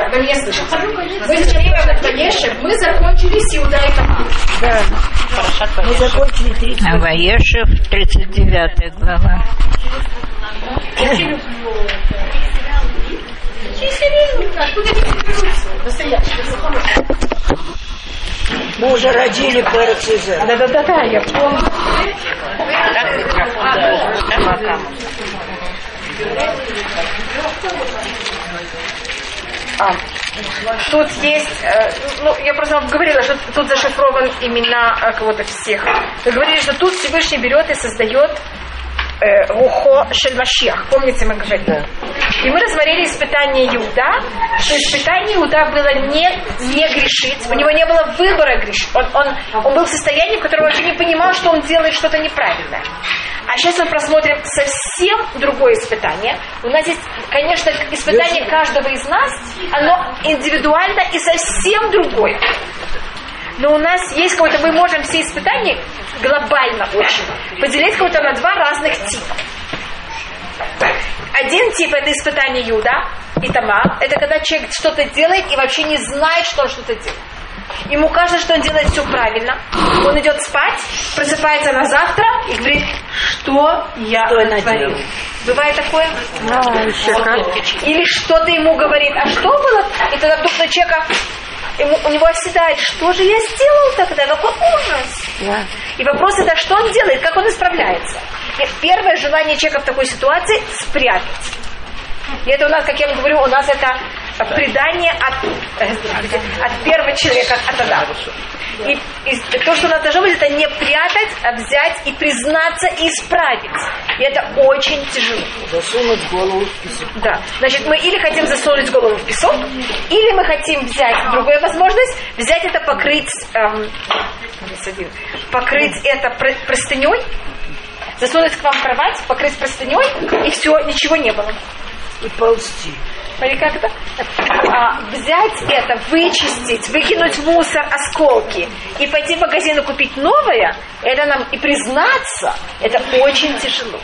Да, вы меня слышите. Мы все время в Ваешев, мы закончили с Иуда и Тамар. Да. Мы закончили 30. Ваешев, 39 глава. Мы уже родили ПРЦЗ. Да-да-да, я помню. А, тут есть, э, ну, я просто вам говорила, что тут зашифрован имена э, кого-то всех. Вы говорили, что тут Всевышний берет и создает э, Рухо Шельмашиах. Помните, мы говорили? И мы рассмотрели испытание Иуда, что испытание Иуда было не, не грешить, у него не было выбора грешить. Он, он, он был в состоянии, в котором он вообще не понимал, что он делает что-то неправильное. А сейчас мы просмотрим совсем другое испытание. У нас есть, конечно, испытание каждого из нас, оно индивидуально и совсем другое. Но у нас есть какое-то, мы можем все испытания глобально очень поделить какое-то на два разных типа. Один тип это испытание Юда и Тама. Это когда человек что-то делает и вообще не знает, что он что-то делает. Ему кажется, что он делает все правильно. Он идет спать, просыпается на завтра и говорит, что я Что натворил. Бывает такое? А. Или что-то ему говорит, а что было? И тогда вдруг на человека, ему, у него оседает, что же я сделал тогда, какой ужас. Да. И вопрос это, что он делает, как он исправляется. И первое желание человека в такой ситуации – спрятать. И это у нас, как я вам говорю, у нас это предание от, э, от первого человека, от Адама. И, и то, что нас должно быть, это не прятать, а взять и признаться и исправить. И это очень тяжело. Засунуть голову в песок. Да. Значит, мы или хотим засунуть голову в песок, или мы хотим взять другую возможность, взять это покрыть, эм, покрыть это про- простыней, засунуть к вам кровать, покрыть простыней, и все, ничего не было. И ползти. Смотри, как это? А, взять это, вычистить, выкинуть в мусор осколки и пойти в магазин и купить новое, это нам и признаться, это очень тяжело.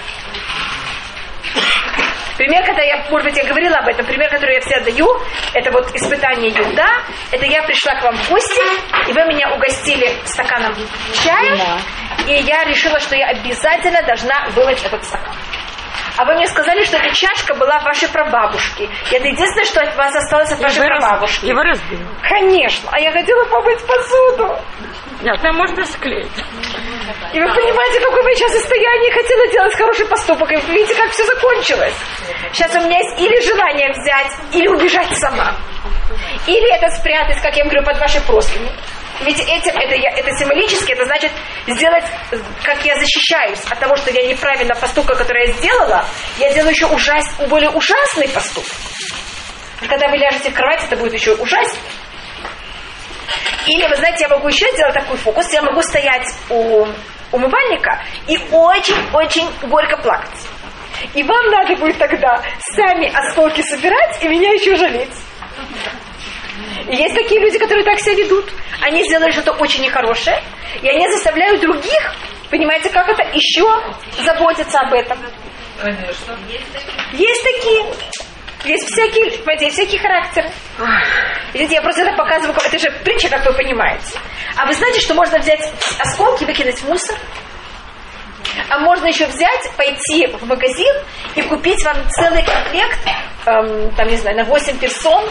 Пример, когда я, может быть, я говорила об этом, пример, который я всегда даю, это вот испытание Юда. Это я пришла к вам в гости, и вы меня угостили стаканом чая, и я решила, что я обязательно должна вымыть этот стакан. А вы мне сказали, что эта чашка была вашей прабабушки. И это единственное, что от вас осталось от вашей прабабушки. Его разбил. Конечно. А я хотела помыть посуду. Нет, там можно склеить. И вы понимаете, какое вы сейчас состояние хотела делать хороший поступок. И вы видите, как все закончилось. Сейчас у меня есть или желание взять, или убежать сама. Или это спрятать, как я говорю, под ваши простыни. Ведь этим, это, я- это символически, это значит сделать, как я защищаюсь от того, что я неправильно поступка, который я сделала, я делаю еще ужас, более ужасный поступок. Когда вы ляжете в кровать, это будет еще ужаснее. Или, вы знаете, я могу еще сделать такой фокус, я могу стоять у умывальника и очень-очень горько плакать. И вам надо будет тогда сами осколки собирать и меня еще жалеть. И есть такие люди, которые так себя ведут. Они сделали что-то очень нехорошее, и они заставляют других, понимаете, как это, еще заботиться об этом. Есть такие. Есть всякие, понимаете, есть всякие характеры. Видите, я просто это показываю, это же притча, как вы понимаете. А вы знаете, что можно взять осколки, выкинуть в мусор? А можно еще взять, пойти в магазин и купить вам целый комплект, эм, там, не знаю, на 8 персон,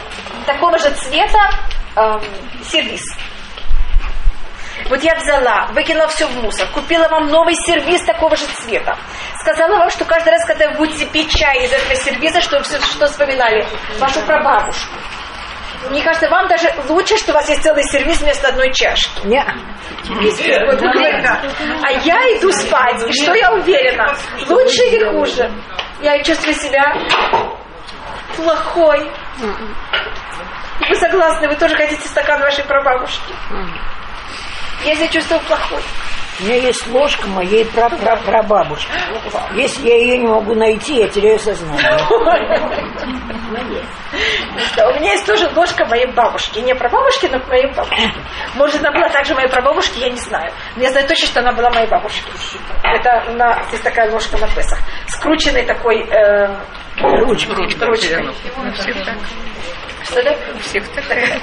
такого же цвета эм, сервис. Вот я взяла, выкинула все в мусор, купила вам новый сервис такого же цвета. Сказала вам, что каждый раз, когда вы будете пить чай из этого сервиза, что, все- что вспоминали вашу прабабушку. Мне кажется, вам даже лучше, что у вас есть целый сервис вместо одной чашки. Не. Вот А я иду спать, и что я уверена? Лучше или хуже? Я чувствую себя плохой. И Вы согласны, вы тоже хотите стакан вашей прабабушки? Я себя чувствую плохой. У меня есть ложка моей прапрапрабабушки. Если я ее не могу найти, я теряю сознание. У меня есть тоже ложка моей бабушки. Не прабабушки, но моей бабушки. Может, она была также моей прабабушки, я не знаю. Но я знаю точно, что она была моей бабушкой. Это на, есть такая ложка на Песах. Скрученный такой э, Ручка. ручкой. Да? У всех такая.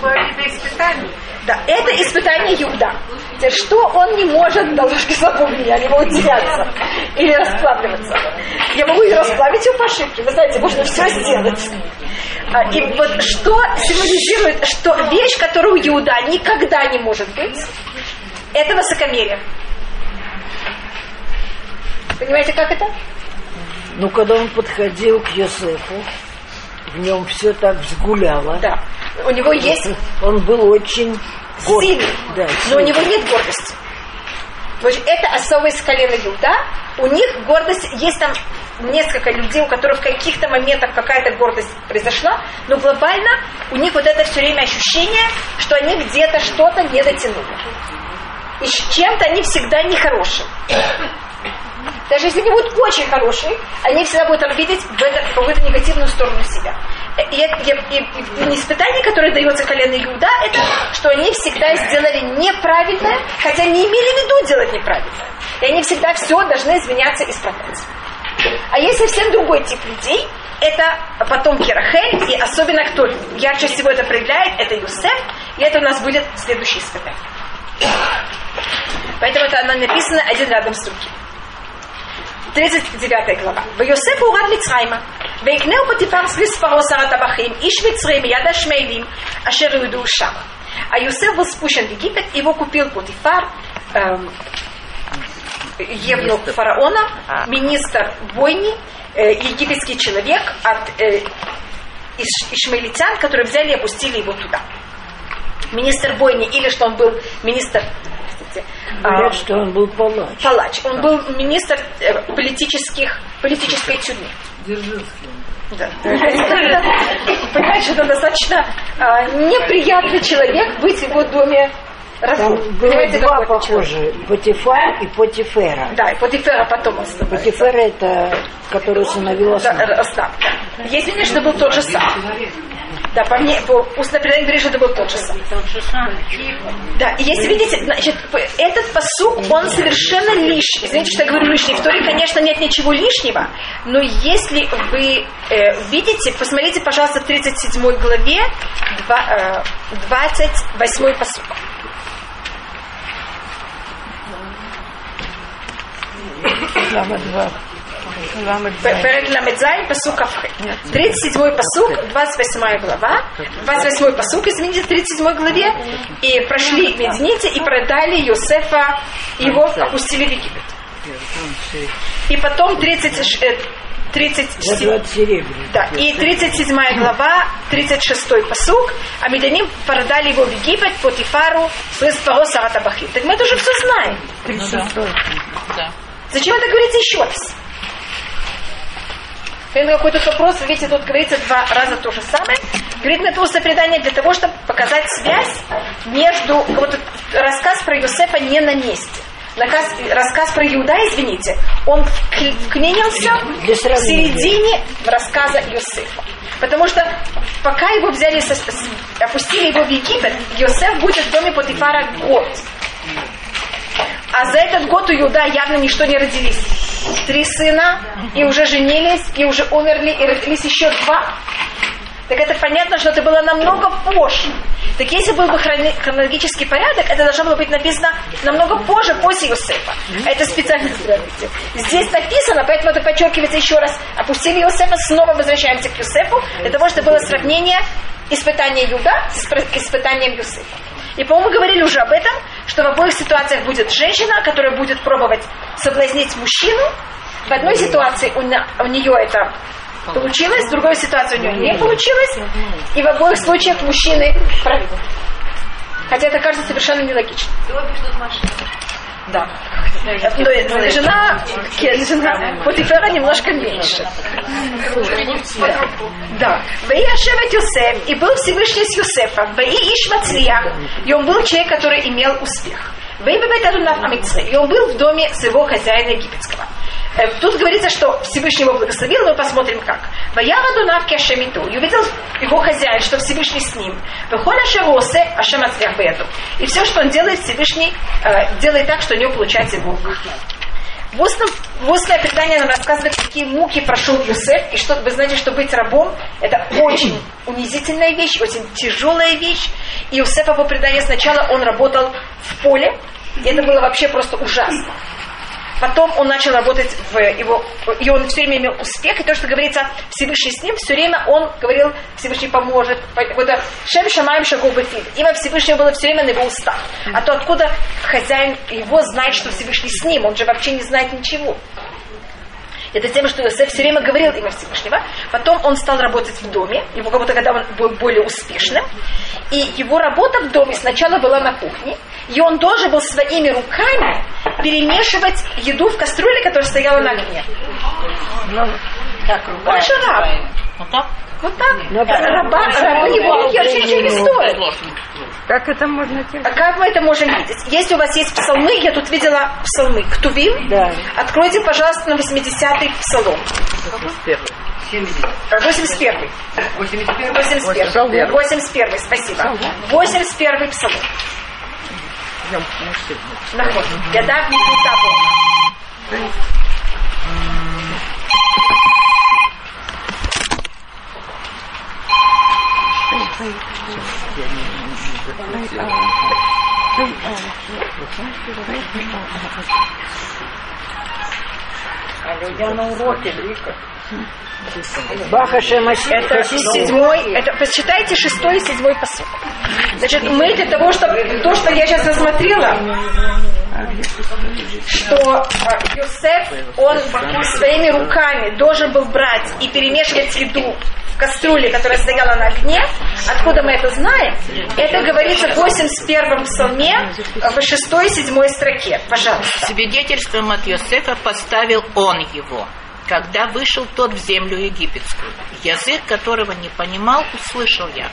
Но это вида испытаний. Да, это испытание Иуда. Что он не может до ложки слабого меня, не могут теряться или расплавливаться. Я могу и расплавить его по ошибке. Вы знаете, можно все сделать. А, И вот что символизирует, что вещь, которую Иуда никогда не может быть, это высокомерие. Понимаете, как это? Ну, когда он подходил к Йосефу, в нем все так взгуляло. Да. У него есть Он был очень горд. сильный, Да, но у него нет гордости. Есть это особый из колена Иуда. У них гордость, есть там несколько людей, у которых в каких-то моментах какая-то гордость произошла, но глобально у них вот это все время ощущение, что они где-то что-то не дотянули. И с чем-то они всегда нехорошие. Даже если они будут очень хорошие, они всегда будут видеть в это, какую-то негативную сторону себя. И, это- и- и- и испытание, которое дается колену Иуда, это что они всегда сделали неправильное, хотя не имели в виду делать неправильное. И они всегда все должны извиняться и исправлять. А есть совсем другой тип людей, это потомки Рахель, и особенно кто ярче всего это проявляет, это Юсеф, и это у нас будет следующее испытание. Поэтому это оно написано один рядом с другим. 39 глава. ויוסף הורד מצרימה, ויקנהו פוטיפר ספרו שר הטבחים, איש מצרי מיד השמעאלים, אשר יהודו שם. А Юсеф был спущен в Египет, его купил Путифар, эм, евнух фараона, министр бойни, э, египетский человек от э, иш- ишмаилитян, которые взяли и опустили его туда. Министр бойни, или что он был министр простите, Говорят, а, что он был палач. палач. Он был министр э, политических, политической тюрьмы. Да. Понимаете, что это достаточно а, неприятный человек быть в его доме Там разлом. было два какой это человек? похожи. Потифар и Потифера. Да, и Потифера потом он становится. Потифера это, который усыновил Да, Осман. э, Остап. Есть мнение, что был тот же сам. Да, по, мне, по устное предание говорит, что это был тот же сам. Да, и если видите, значит, этот посук, он совершенно лишний. Извините, что я говорю лишний. В Торе, конечно, нет ничего лишнего, но если вы э, видите, посмотрите, пожалуйста, в 37 главе 2, э, 28 посук. Глава 2. Перек Ламедзай, посук Кавхэ. 37-й посук, 28 глава, 28-й посук, извините, 37 главе, и прошли Медините и продали Юсефа, его опустили в Египет. И потом 36, 37, э, да, и 37 глава, 36 посук, а Медианим продали его в Египет по Тифару с Паро Саратабахи. Так мы это уже все знаем. Ну да. Зачем это говорится еще раз? Если какой-то вопрос, вы видите, тут говорится два раза то же самое. Говорит на это устное предание для того, чтобы показать связь между... Вот рассказ про Юсефа не на месте. Наказ- рассказ про Иуда, извините, он вк- вклинился в середине рассказа Юсефа. Потому что пока его взяли, опустили его в Египет, Йосеф будет в доме Потифара год. А за этот год у Иуда явно ничто не родились. Три сына, и уже женились, и уже умерли, и родились еще два. Так это понятно, что это было намного позже. Так если был бы хронологический порядок, это должно было быть написано намного позже, после Иосифа. Это специально здравствуйте. Здесь написано, поэтому это подчеркивается еще раз. Опустили Иосифа, снова возвращаемся к Иосифу, для того, чтобы было сравнение испытания Юда с исп- испытанием Юсифа. И, по-моему, говорили уже об этом, что в обоих ситуациях будет женщина, которая будет пробовать соблазнить мужчину. В одной ситуации у, на- у нее это получилось, в другой ситуации у нее не получилось. И в обоих случаях мужчины. Хотя это кажется совершенно нелогично. Да. Но жена, жена Потифера немножко меньше. Да. Ваи Ашевет Юсеф, и был Всевышний с Юсефом. Ваи Иш Мацлиях, и он был человек, который имел успех. Ваи Бебет Адунав Амитсры, и он был в доме своего хозяина египетского. Э, Тут говорится, что Всевышний его благословил, но посмотрим как. Ваяр Адунав Кешемиту, и увидел его хозяин, что Всевышний с ним. Выхода Шеросе Ашем Ацлях Беду. И все, что он делает, Всевышний э, делает так, что у него получается его в руках. В устном устное предание нам рассказывает, какие муки прошел Юсеф, и что вы знаете, что быть рабом это очень унизительная вещь, очень тяжелая вещь. И Юсефа по преданию сначала он работал в поле, и это было вообще просто ужасно. Потом он начал работать в его, и он все время имел успех, и то, что говорится Всевышний с ним, все время он говорил, Всевышний поможет. Это Шем Шамаем Шагу Бефид. Имя Всевышнего было все время на его устах. А то откуда хозяин его знает, что Всевышний с ним? Он же вообще не знает ничего. Это тем, что Иосиф все время говорил имя Всевышнего. Потом он стал работать в доме, его как будто когда он был более успешным. И его работа в доме сначала была на кухне, и он должен был своими руками перемешивать еду в кастрюле, которая стояла на огне. Он же раб. Вот так. Но Раба, рабы евреи очень через Как это можно терпеть? А как мы это можем видеть? Если у вас есть псалмы, я тут видела псалмы. Ктувим? Да. Откройте, пожалуйста, на 80-й псалом. 81. 81. 81. 81. Спасибо. 81 псалом. Идем, мы все. Наход. Я дав не на уроке, Вика. Баха Шемаси. Это седьмой, это посчитайте шестой и седьмой посыл. Значит, мы для того, чтобы то, что я сейчас рассмотрела, что э, Йосеф, он своими руками должен был брать и перемешивать еду кастрюле, которая стояла на огне. Откуда мы это знаем? Это говорится в 81-м псалме в 6 и 7 строке. Пожалуйста. Свидетельством от Йосефа поставил он его, когда вышел тот в землю египетскую. Язык которого не понимал, услышал я.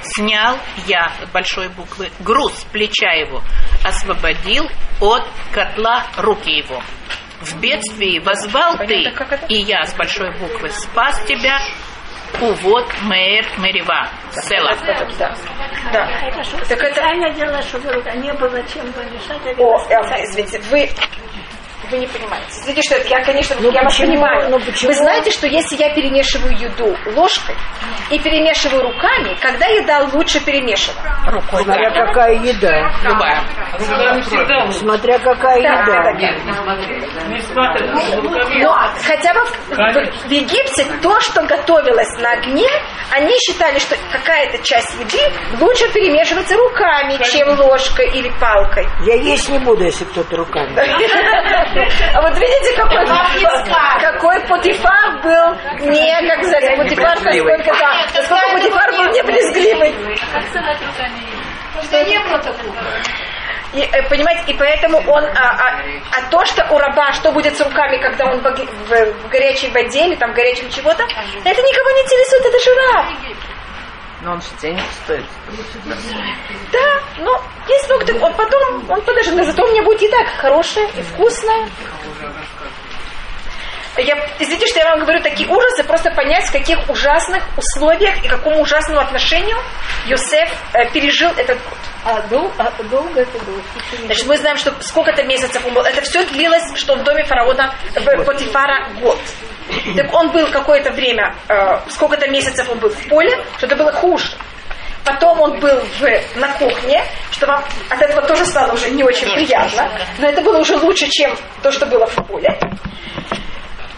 Снял я, с большой буквы, груз с плеча его, освободил от котла руки его. В бедствии возвал ты, Понятно, и я, с большой буквы, спас тебя, увод мэр мерева. Села. Да. да. Так это... Правильно делала, чтобы не было чем помешать. О, э, извините, вы вы не понимаете. Извините, что это я, конечно, Ну я вас почему? понимаю. Ну почему? Вы знаете, что если я перемешиваю еду ложкой и перемешиваю руками, когда еда лучше перемешана? Смотря какая еда. Любая. Смотря какая Да, да, еда. да. Но хотя бы в, в- в Египте то, что готовилось на огне, они считали, что какая-то часть еды лучше перемешивается руками, чем ложкой или палкой. Я есть не буду, если кто-то руками. А вот видите, какой, какой Потифар был не, как сказать, Потифар насколько, да, насколько Потифар был не брезгливый. Что не было такого. И, э, понимаете, и поэтому он, а, а- а то, что у раба, что будет с руками, когда он в, в- в горячей воде или там в горячем чего-то, это никого не интересует, это же раб. Но он же денег стоит. Да, но много, так он потом, он подожди, но зато у меня будет еда хорошая и вкусная. Я, извините, что я вам говорю такие ужасы, просто понять, в каких ужасных условиях и какому ужасному отношению Йосеф э, пережил этот год. А дол- а долго это было? Значит, мы знаем, что сколько-то месяцев он был. Это все длилось, что в доме фараона в Потифара год. Так он был какое-то время, э, сколько-то месяцев он был в поле, что это было хуже. Потом он был в, на кухне, что вам от этого тоже стало уже не очень приятно. Но это было уже лучше, чем то, что было в поле.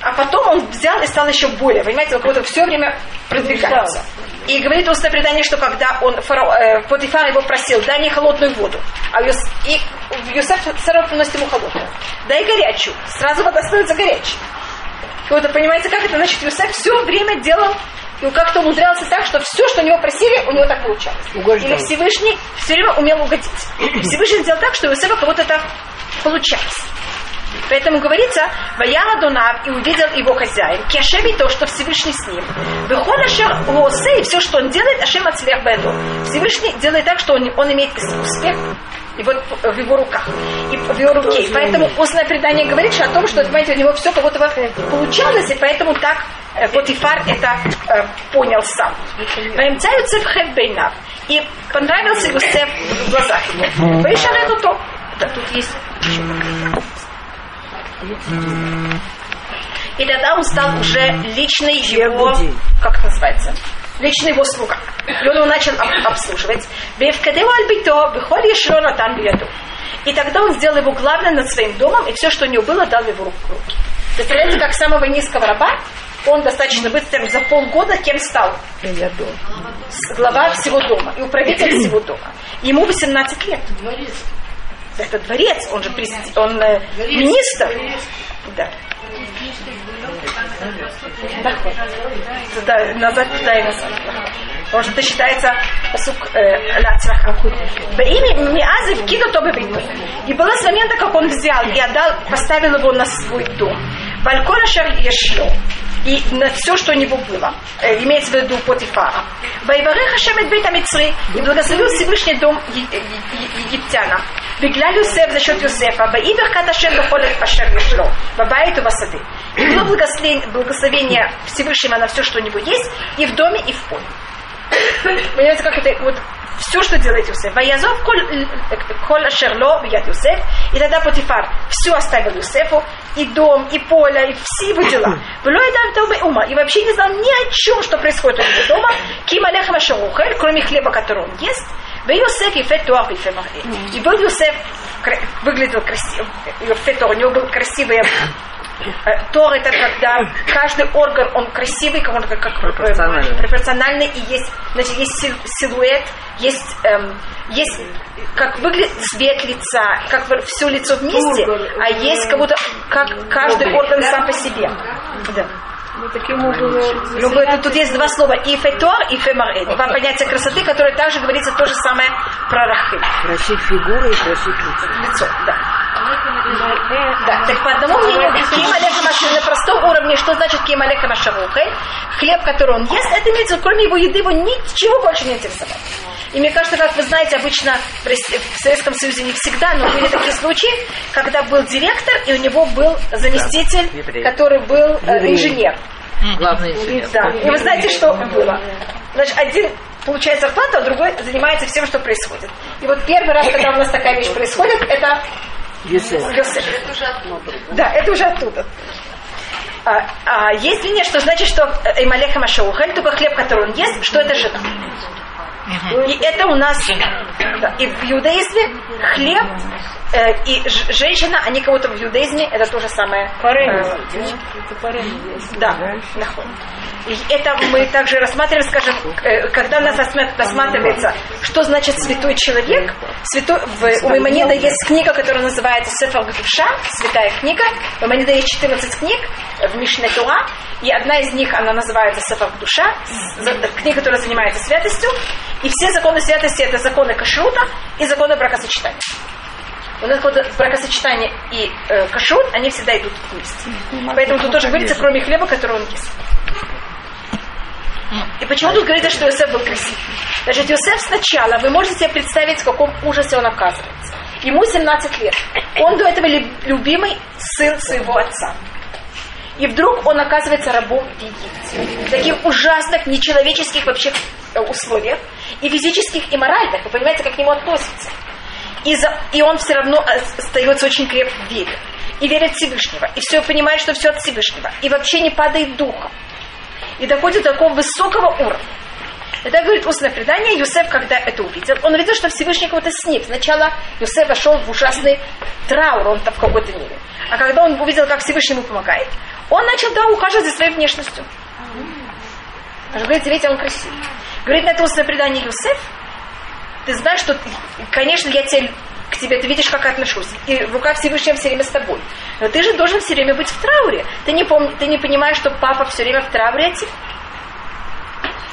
А потом он взял и стал еще более, понимаете, он как будто все время продвигается. И говорит устное предание, что когда он, фарао, э, Потифар его просил, дай мне холодную воду, а Юс, и Юсеф сразу приносит ему холодную. Дай горячую, сразу вода становится горячей. И вот, понимаете, как это? Значит, Юсеф все время делал, и как-то умудрялся так, что все, что у него просили, у него так получалось. Угождал. Или Всевышний все время умел угодить. Всевышний сделал так, что у Юсефа кого-то это получалось. Поэтому говорится, Ваяла Донав и увидел его хозяин, Кешеби то, что Всевышний с ним. Выхода Лосе, и все, что он делает, Ашем Ацлех Беду. Всевышний делает так, что он, он имеет успех и вот в его руках, и в его руке. И поэтому устное предание говорит о том, что, понимаете, у него все как будто бы получалось, и поэтому так э, Потифар это э, понял сам. И понравился Юсеф в глазах его. Вейшар это то. Да, тут есть еще какая-то. И тогда он стал уже личный его, как это называется, личный его слуга. И он его начал об- обслуживать. «Бевкадеу альбито, бихоль ешло натан бияду». И тогда он сделал его главным над своим домом, и все, что у него было, дал его в руки. Представляете, как самого низкого раба, он достаточно быстро, за полгода кем стал? Глава всего дома и управитель всего дома. Ему 18 лет. Это дворец, он же прес- он э, министр. Да. Да, назад, туда и назад. Потому что это считается посук э, ляцраха. Во имя Миазы вкину то бы И было с момента, как он взял и отдал, поставил его на свой дом. Балькора шар. И на все, что у него было. Э, имеется в виду Потифара. Вайвареха шемет бейт Амицри. И благословил Всевышний дом е- египтяна. Бегляль Юсеф за счет Юсефа. Ваивер каташем доходит ашер ешло. Бабает у Васады. И было благословение, Всевышнего на все, что у него есть, и в доме, и в поле. Понимаете, как это вот все, что делает Юсеф. Ваязов коль, ашерло бьет Юсеф. И тогда Потифар все оставил Юсефу, и дом, и поле, и все его дела. Ума. И вообще не знал ни о чем, что происходит у него дома. Ким алехам кроме хлеба, который он ест. В Юсеф и фетуар и Юсеф, кра- выглядел красиво. Фетуар, у него был красивый Э, Тор это когда каждый орган он красивый, как он как, как, э, Пропорциональный. пропорциональный и есть, значит, есть сил- силуэт, есть, эм, есть как выглядит цвет лица, как все лицо вместе, а есть как будто как каждый орган сам по себе. Да. Любой- тут, тут есть два слова и фетор, и фемарэ. Два понятия красоты, которые также говорится то же самое про рахиль. Красить фигуры и красить лицо. Лицо, да. Да, так по одному мнению, ким алеха на простом уровне, что значит ким алеха машарухель, хлеб, который он ест, это имеется, кроме его еды, его ничего больше не интересовало. И мне кажется, как вы знаете, обычно в Советском Союзе не всегда, но были такие случаи, когда был директор, и у него был заместитель, который был э, инженер. Главный инженер. Да. И вы знаете, что было? Значит, один получает зарплату, а другой занимается всем, что происходит. И вот первый раз, когда у нас такая вещь происходит, это Юсеф. Йосеф. Да, это уже оттуда. А, а есть мнение, что значит, что Эймалеха Машаухель, только хлеб, который он ест, что это жена. И это у нас, и в иудаизме хлеб э, и женщина, они кого-то в иудаизме, это то же самое. Э, да. И это мы также рассматриваем, скажем, э, когда у нас рассма- рассматривается, что значит святой человек. Святой, в, у Маймонида есть книга, которая называется Сефар Гдуша, святая книга. У Маймонида есть 14 книг в Мишне Тура, и одна из них, она называется Сефар Душа, книга, которая занимается святостью. И все законы святости это законы кашрута и законы бракосочетания. У нас вот бракосочетание и э, кашрут, они всегда идут вместе. Поэтому тут тоже говорится, кроме хлеба, который он ест. И почему тут говорится, что Иосиф был красив? Значит, Иосиф сначала, вы можете себе представить, в каком ужасе он оказывается. Ему 17 лет. Он до этого лю- любимый сын своего отца. И вдруг он оказывается рабом в Египте. Таких ужасных, нечеловеческих вообще условиях. И физических, и моральных. Вы понимаете, как к нему относятся. И, за- и он все равно э, остается очень крепко в вере. И верит Всевышнего. И все понимает, что все от Всевышнего. И вообще не падает духом. И доходит до такого высокого уровня. Это говорит устное предание. Юсеф, когда это увидел, он увидел, что Всевышний кого-то с ним. Сначала Юсеф вошел в ужасный траур, он там в какой-то мере. А когда он увидел, как Всевышний ему помогает, он начал, да, ухаживать за своей внешностью. Аж говорит, видите, он красивый. Говорит на это устное предание Юсеф, ты знаешь, что, конечно, я тебе, к тебе, ты видишь, как я отношусь. И рука Всевышнего все время с тобой. Но ты же должен все время быть в трауре. Ты не, пом- ты не понимаешь, что папа все время в трауре от тебя?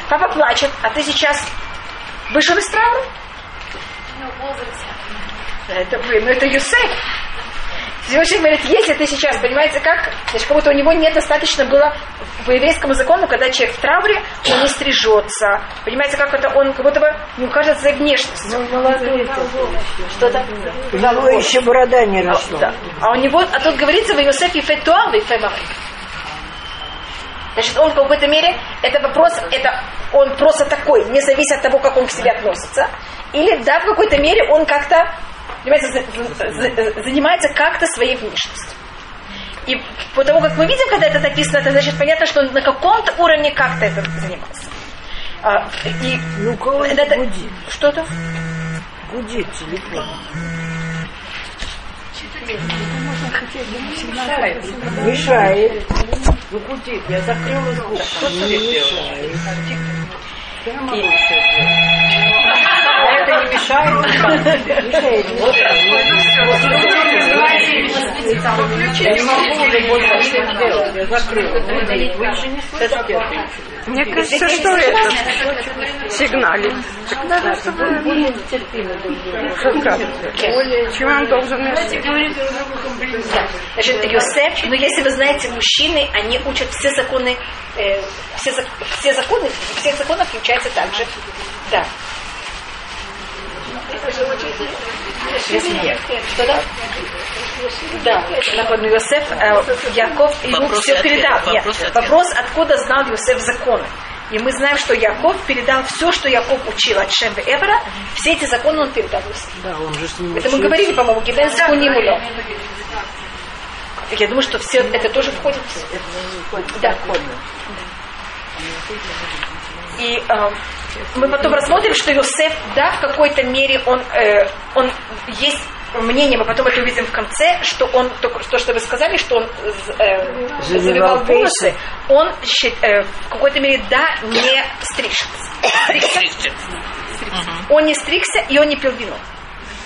Папа плачет, а ты сейчас вышел из траура? Это, блин, ну это Юсеф. Всевышний говорит, если ты сейчас, понимаете, как, значит, как будто у него недостаточно было по еврейскому закону, когда человек в трауре, он не стрижется. Понимаете, как это он как будто бы не укажет за внешностью. Что-то? У него еще борода не росла. Да. А у него, а тут говорится в Иосифе фетуар и. Значит, он в какой-то мере, это вопрос, это он просто такой, не зависит от того, как он к себе относится. Или, да, в какой-то мере он как-то, понимаете, за- за- за- занимается как-то своей внешностью. И потому как мы видим, когда это написано, это значит понятно, что он на каком-то уровне как-то это занимался. А, и Ну, кого это- гудит? что-то? Гудит телефон. Мешает. Ну, гудит, я закрыла звук. Что Не тебе делать? мешает. Я могу все сделать. А это не мешает? Я не могу больше ничего сделать. Я закрыла. Вы же не слышите? Мне кажется, что это сигналит. Тогда надо было... Чего он должен Значит, Йосеф, ну если вы знаете, мужчины, они учат все законы, э, все, все законы, всех законов включается также. Да. Что да? Да, Нахон Йосеф, э, Яков ему Вопрос все ответ, передал. вопрос Нет, ответ. вопрос, откуда знал Йосеф законы. И мы знаем, что Яков передал все, что Яков учил от Шем и Эвера, все эти законы он передал Йосефу. Да, он же с ним Это мы говорили, по-моему, Гиден Скунимуло. Я думаю, что все это тоже входит. Да. И э, мы потом рассмотрим, что Йосеф, да, в какой-то мере он, э, он есть мнение, мы потом это увидим в конце, что он, то, что вы сказали, что он э, пейсы. волосы, он э, в какой-то мере, да, не стрижется. Стригся. Он не стригся, и он не пил вино.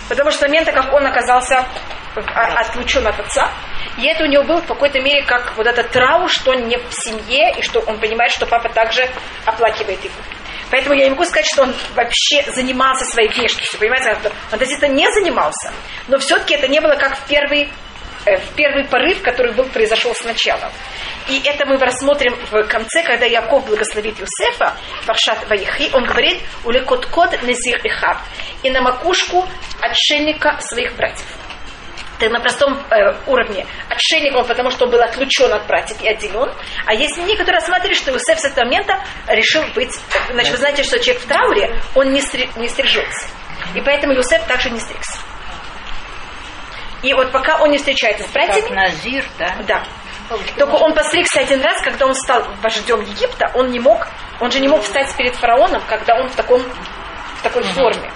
Потому что с момента, как он оказался а, отлучен от отца, и это у него было в какой-то мере как вот этот траур, что он не в семье, и что он понимает, что папа также оплакивает его. Поэтому я не могу сказать, что он вообще занимался своей внешностью. Понимаете, он относительно не занимался. Но все-таки это не было как в первый, э, в первый порыв, который был, произошел сначала. И это мы рассмотрим в конце, когда Яков благословит Юсефа, Паршат Ваихи, он говорит, улекот код незир ихав, и на макушку отшельника своих братьев. Это на простом э, уровне. Отшельник он, потому что он был отлучен от братьев и отделен. А есть мнение, которые рассматривают, что Иосиф с этого момента решил быть... Значит, вы знаете, что человек в трауре, он не, стри- не стрижется. И поэтому Иосиф также не стригся. И вот пока он не встречается с братьями... Как Назир, да? Да. Только он постригся один раз, когда он стал вождем Египта, он не мог, он же не мог встать перед фараоном, когда он в таком в такой форме.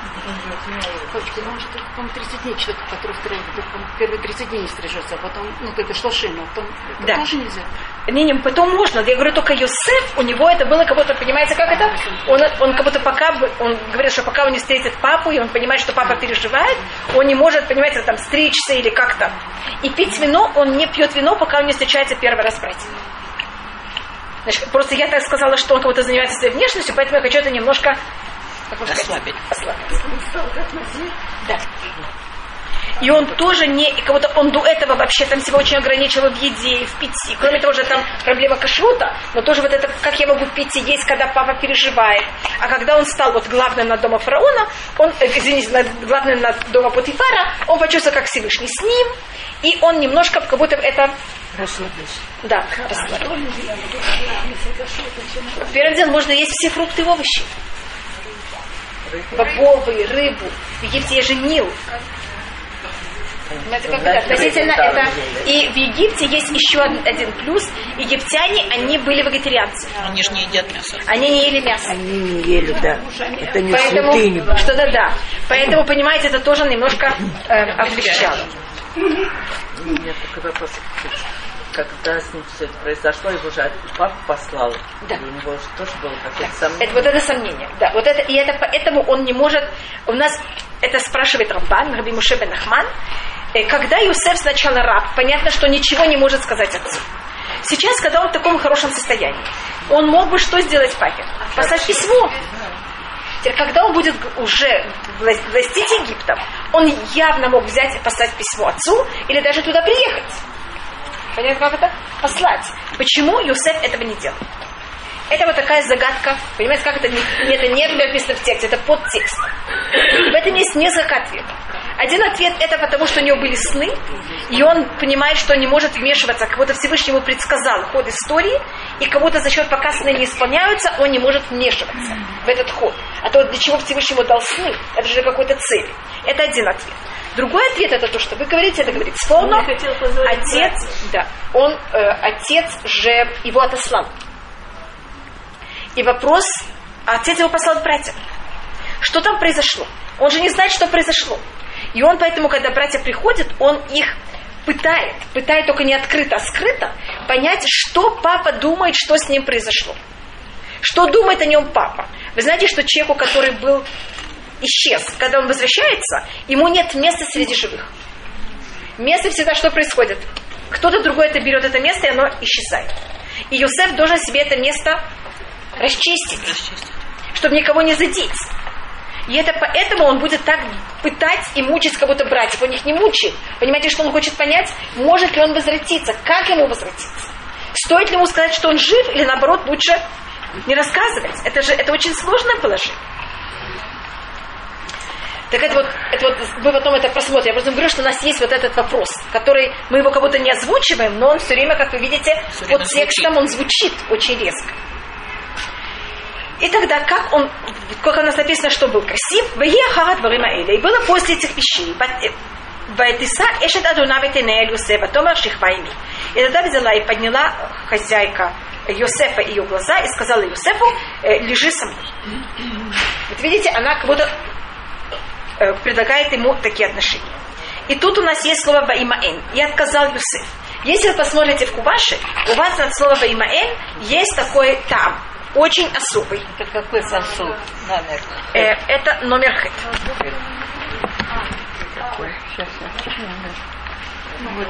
Слушайте, ну может, по-моему, 30 дней человек, который по-моему, первые 30 дней не стрижется, а потом, ну, только шлошим, а потом это Да. тоже нельзя. Не, не, потом можно. Я говорю, только Йосеф, у него это было как будто, понимаете, как это? Он, он как будто пока, он говорит, что пока он не встретит папу, и он понимает, что папа переживает, он не может, понимаете, там, стричься или как-то. И пить вино, он не пьет вино, пока он не встречается первый раз с братьями. Значит, просто я так сказала, что он будто занимается своей внешностью, поэтому я хочу это немножко Ослабить. ослабить. Да. И он тоже не, и как будто он до этого вообще там себя очень ограничивал в еде в питье. Кроме того, же там проблема кашрута, но тоже вот это, как я могу пить и есть, когда папа переживает. А когда он стал вот главным над дома фараона, он, э, извините, над- главным над дома Путифара, он почувствовал, как Всевышний с ним, и он немножко как будто это Расслабился. да, расслабил. Первый день можно есть все фрукты и овощи. Бобовые, рыбу. В Египте есть же Нил. Понимаете, как это? Относительно это. И в Египте есть еще один, плюс. Египтяне, они были вегетарианцы. Они же не едят мясо. Они не ели мясо. Они не ели, да. Это не Поэтому, что-то да. Поэтому, понимаете, это тоже немножко э, облегчало. Нет, такой вопрос. Когда с ним все это произошло, его же папа послал. Да. У него же тоже было какое-то сомнение. Это, вот это сомнение. Да, вот это, и это поэтому он не может. У нас это спрашивает Рамбан, Раби Муше бен Ахман. Э, Когда Юсеф сначала раб, понятно, что ничего не может сказать отцу. Сейчас, когда он в таком хорошем состоянии, он мог бы что сделать папе? Послать письмо. Теперь, когда он будет уже вла- властить Египтом, он явно мог взять и послать письмо отцу или даже туда приехать. Понятно, как это? Послать. Почему Юсеф этого не делал? Это вот такая загадка. Понимаете, как это? Не, это не написано в тексте, это подтекст. В этом есть несколько ответов. Один ответ это потому, что у него были сны, и он понимает, что не может вмешиваться, будто Всевышний ему предсказал ход истории, и будто за счет пока сны не исполняются, он не может вмешиваться в этот ход. А то для чего Всевышний ему дал сны, это же для какой-то цели. Это один ответ. Другой ответ это то, что вы говорите, это говорит Сфорно. Отец, да, он, э, отец же его отослал. И вопрос, отец его послал к братьям. Что там произошло? Он же не знает, что произошло. И он поэтому, когда братья приходят, он их пытает, пытает только не открыто, а скрыто, понять, что папа думает, что с ним произошло. Что думает о нем папа? Вы знаете, что человеку, который был исчез, когда он возвращается, ему нет места среди живых. Место всегда что происходит? Кто-то другой это берет это место, и оно исчезает. И Юсеф должен себе это место расчистить, расчистить. чтобы никого не задеть. И это поэтому он будет так пытать и мучить кого-то братьев. Он их не мучает. Понимаете, что он хочет понять, может ли он возвратиться, как ему возвратиться. Стоит ли ему сказать, что он жив, или наоборот лучше не рассказывать. Это же это очень сложное положение. Так это вот, это вот, мы потом это посмотрим. Я просто говорю, что у нас есть вот этот вопрос, который мы его как будто не озвучиваем, но он все время, как вы видите, под текстом он звучит очень резко. И тогда, как он, как у нас написано, что был красив, и было после этих вещей. Вайтиса эшет адуна ветенея Юсефа, Томар Шихвайми. И тогда взяла и подняла хозяйка Йосефа ее глаза и сказала Йосефу, «Э, лежи со мной. Вот видите, она как будто э, предлагает ему такие отношения. И тут у нас есть слово Ваимаэн. И отказал Юсеф. Если вы посмотрите в Кубаше, у вас над словом Ваимаэн есть такой там, очень особый. Это какой сосуд? Номер. Э, это номер хэт. Сейчас я Вот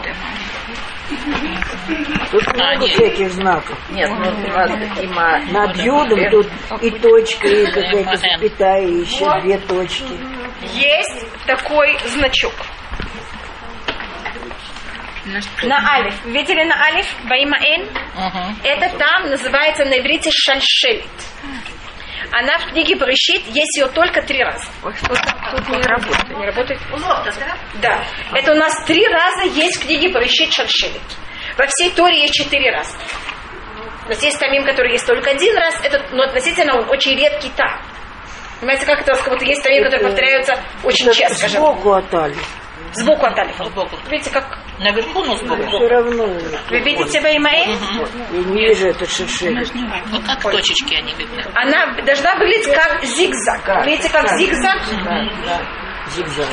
Тут много А, нет. всяких знаков. Нет, ну има. Над юдом тут и точка, и какая-то запятая, и еще две точки. Есть такой значок. На алиф. Видели на алиф? Ваимаэн? Мгм. Это там называется на иврите шальшелит. Она в книге Брышит, есть ее только три раза. Тут не работает. Не работает? Да. Это у нас три раза есть в книге Брышит шальшелит. Во всей Торе есть четыре раза. У нас есть тамим, который есть только один раз, это, но относительно он очень редкий там. Понимаете, как это у вас как будто есть тамим, которые повторяются очень Это часто. скажем. сбоку от алифа. Сбоку от алифа. Сбоку. Видите, как Наверху, но сбоку. Все равно. вы видите Ваимаэн? Я не вижу этот шершель. Ну как точечки они видны. Она должна выглядеть как зигзаг. Видите, как зигзаг? Зигзаг.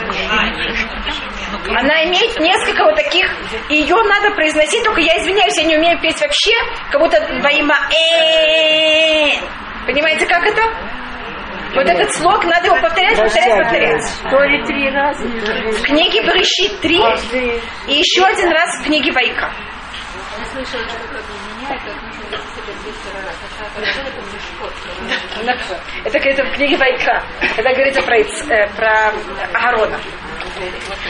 Она имеет несколько вот таких, и ее надо произносить, только я извиняюсь, я не умею петь вообще, как будто во имя «э». Понимаете, как это? Вот этот слог, надо его повторять, повторять, повторять. Торе три раза. В книге Берешит три, и еще один раз в книге Вайка. Это говорится в книге Вайка, когда говорится про, Иц- э, про Агарона.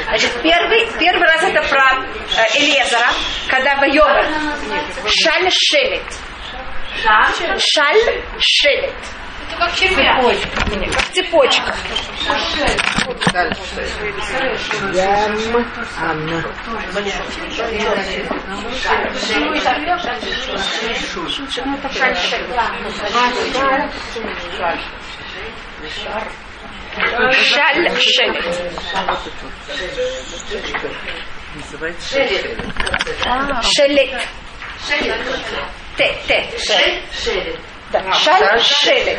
Значит, первый, первый раз это про э, Элиезера, когда Вайомер Шаль Шелет. Шаль Шелет. Это как цепочка. Ям, Анна. Шаль Шелет. Шелет. Т, Т. Да, Шаль Шелет.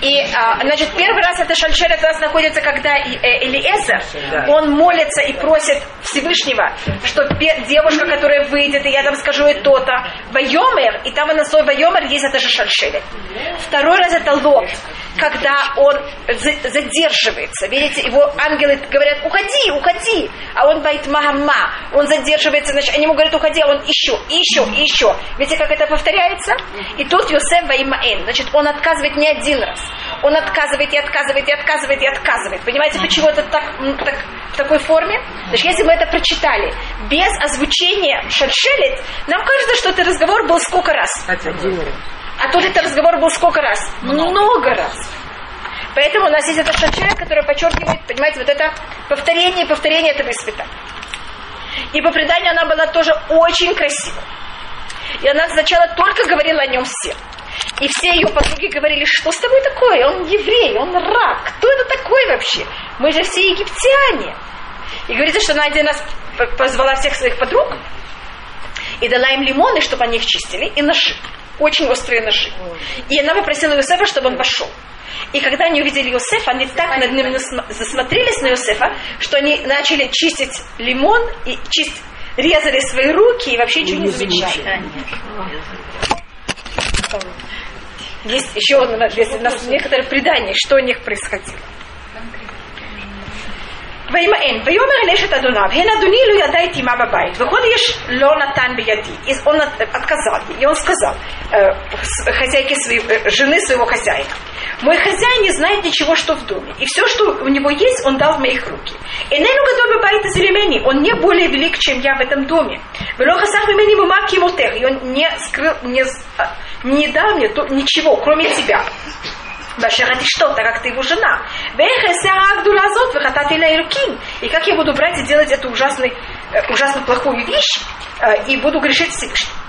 И, а, значит, первый раз это шальшель у нас находится, когда э, Элиэзер, он молится и просит Всевышнего, что девушка, которая выйдет, и я там скажу и то-то, Вайомер, и там на свой Вайомер есть это же шальшель. Второй раз это Лот, когда он за- задерживается. Видите, его ангелы говорят, уходи, уходи, а он боит Махамма, он задерживается, значит, они ему говорят, уходи, а он еще, еще, еще. Видите, как это повторяется? И тут Йосеф Ваимаэн, значит, он отказывает не один раз. Он отказывает и отказывает и отказывает и отказывает. Понимаете, почему это так, так в такой форме? Значит, если мы это прочитали без озвучения шальшелит, нам кажется, что этот разговор был сколько раз? Один. А тут этот разговор был сколько раз? Много раз. Поэтому у нас есть этот шальшелит, который подчеркивает, понимаете, вот это повторение и повторение этого испытания. И по преданию она была тоже очень красива. И она сначала только говорила о нем всем. И все ее подруги говорили, что с тобой такое? Он еврей, он раб. Кто это такой вообще? Мы же все египтяне. И говорится, что она один раз позвала всех своих подруг и дала им лимоны, чтобы они их чистили, и ножи. Очень острые ножи. И она попросила Иосифа, чтобы он пошел. И когда они увидели Иосифа, они так над ним засмотрелись на Иосифа, что они начали чистить лимон и чистить, резали свои руки и вообще ничего не замечали. Есть еще есть у нас некоторые предания, что у них происходило. וימאן, ויאמר אל אשת אדוניו, הן אדוני לא ידע את אמה בבית, וכל איש לא נתן בידי. И он отказал ей, и он сказал э, хозяйке своей, э, жены своего хозяина, мой хозяин не знает ничего, что в доме, и все, что у него есть, он дал в моих руки. Энену гадоль бабайта зелемени, он не более велик, чем я в этом доме. Велохасах мимени мумаки мотех, и он не скрыл, не, не дал мне то, ничего, кроме тебя. Башерати что, так как ты его жена. И как я буду брать и делать эту ужасную, ужасно плохую вещь и буду грешить Всевышнему.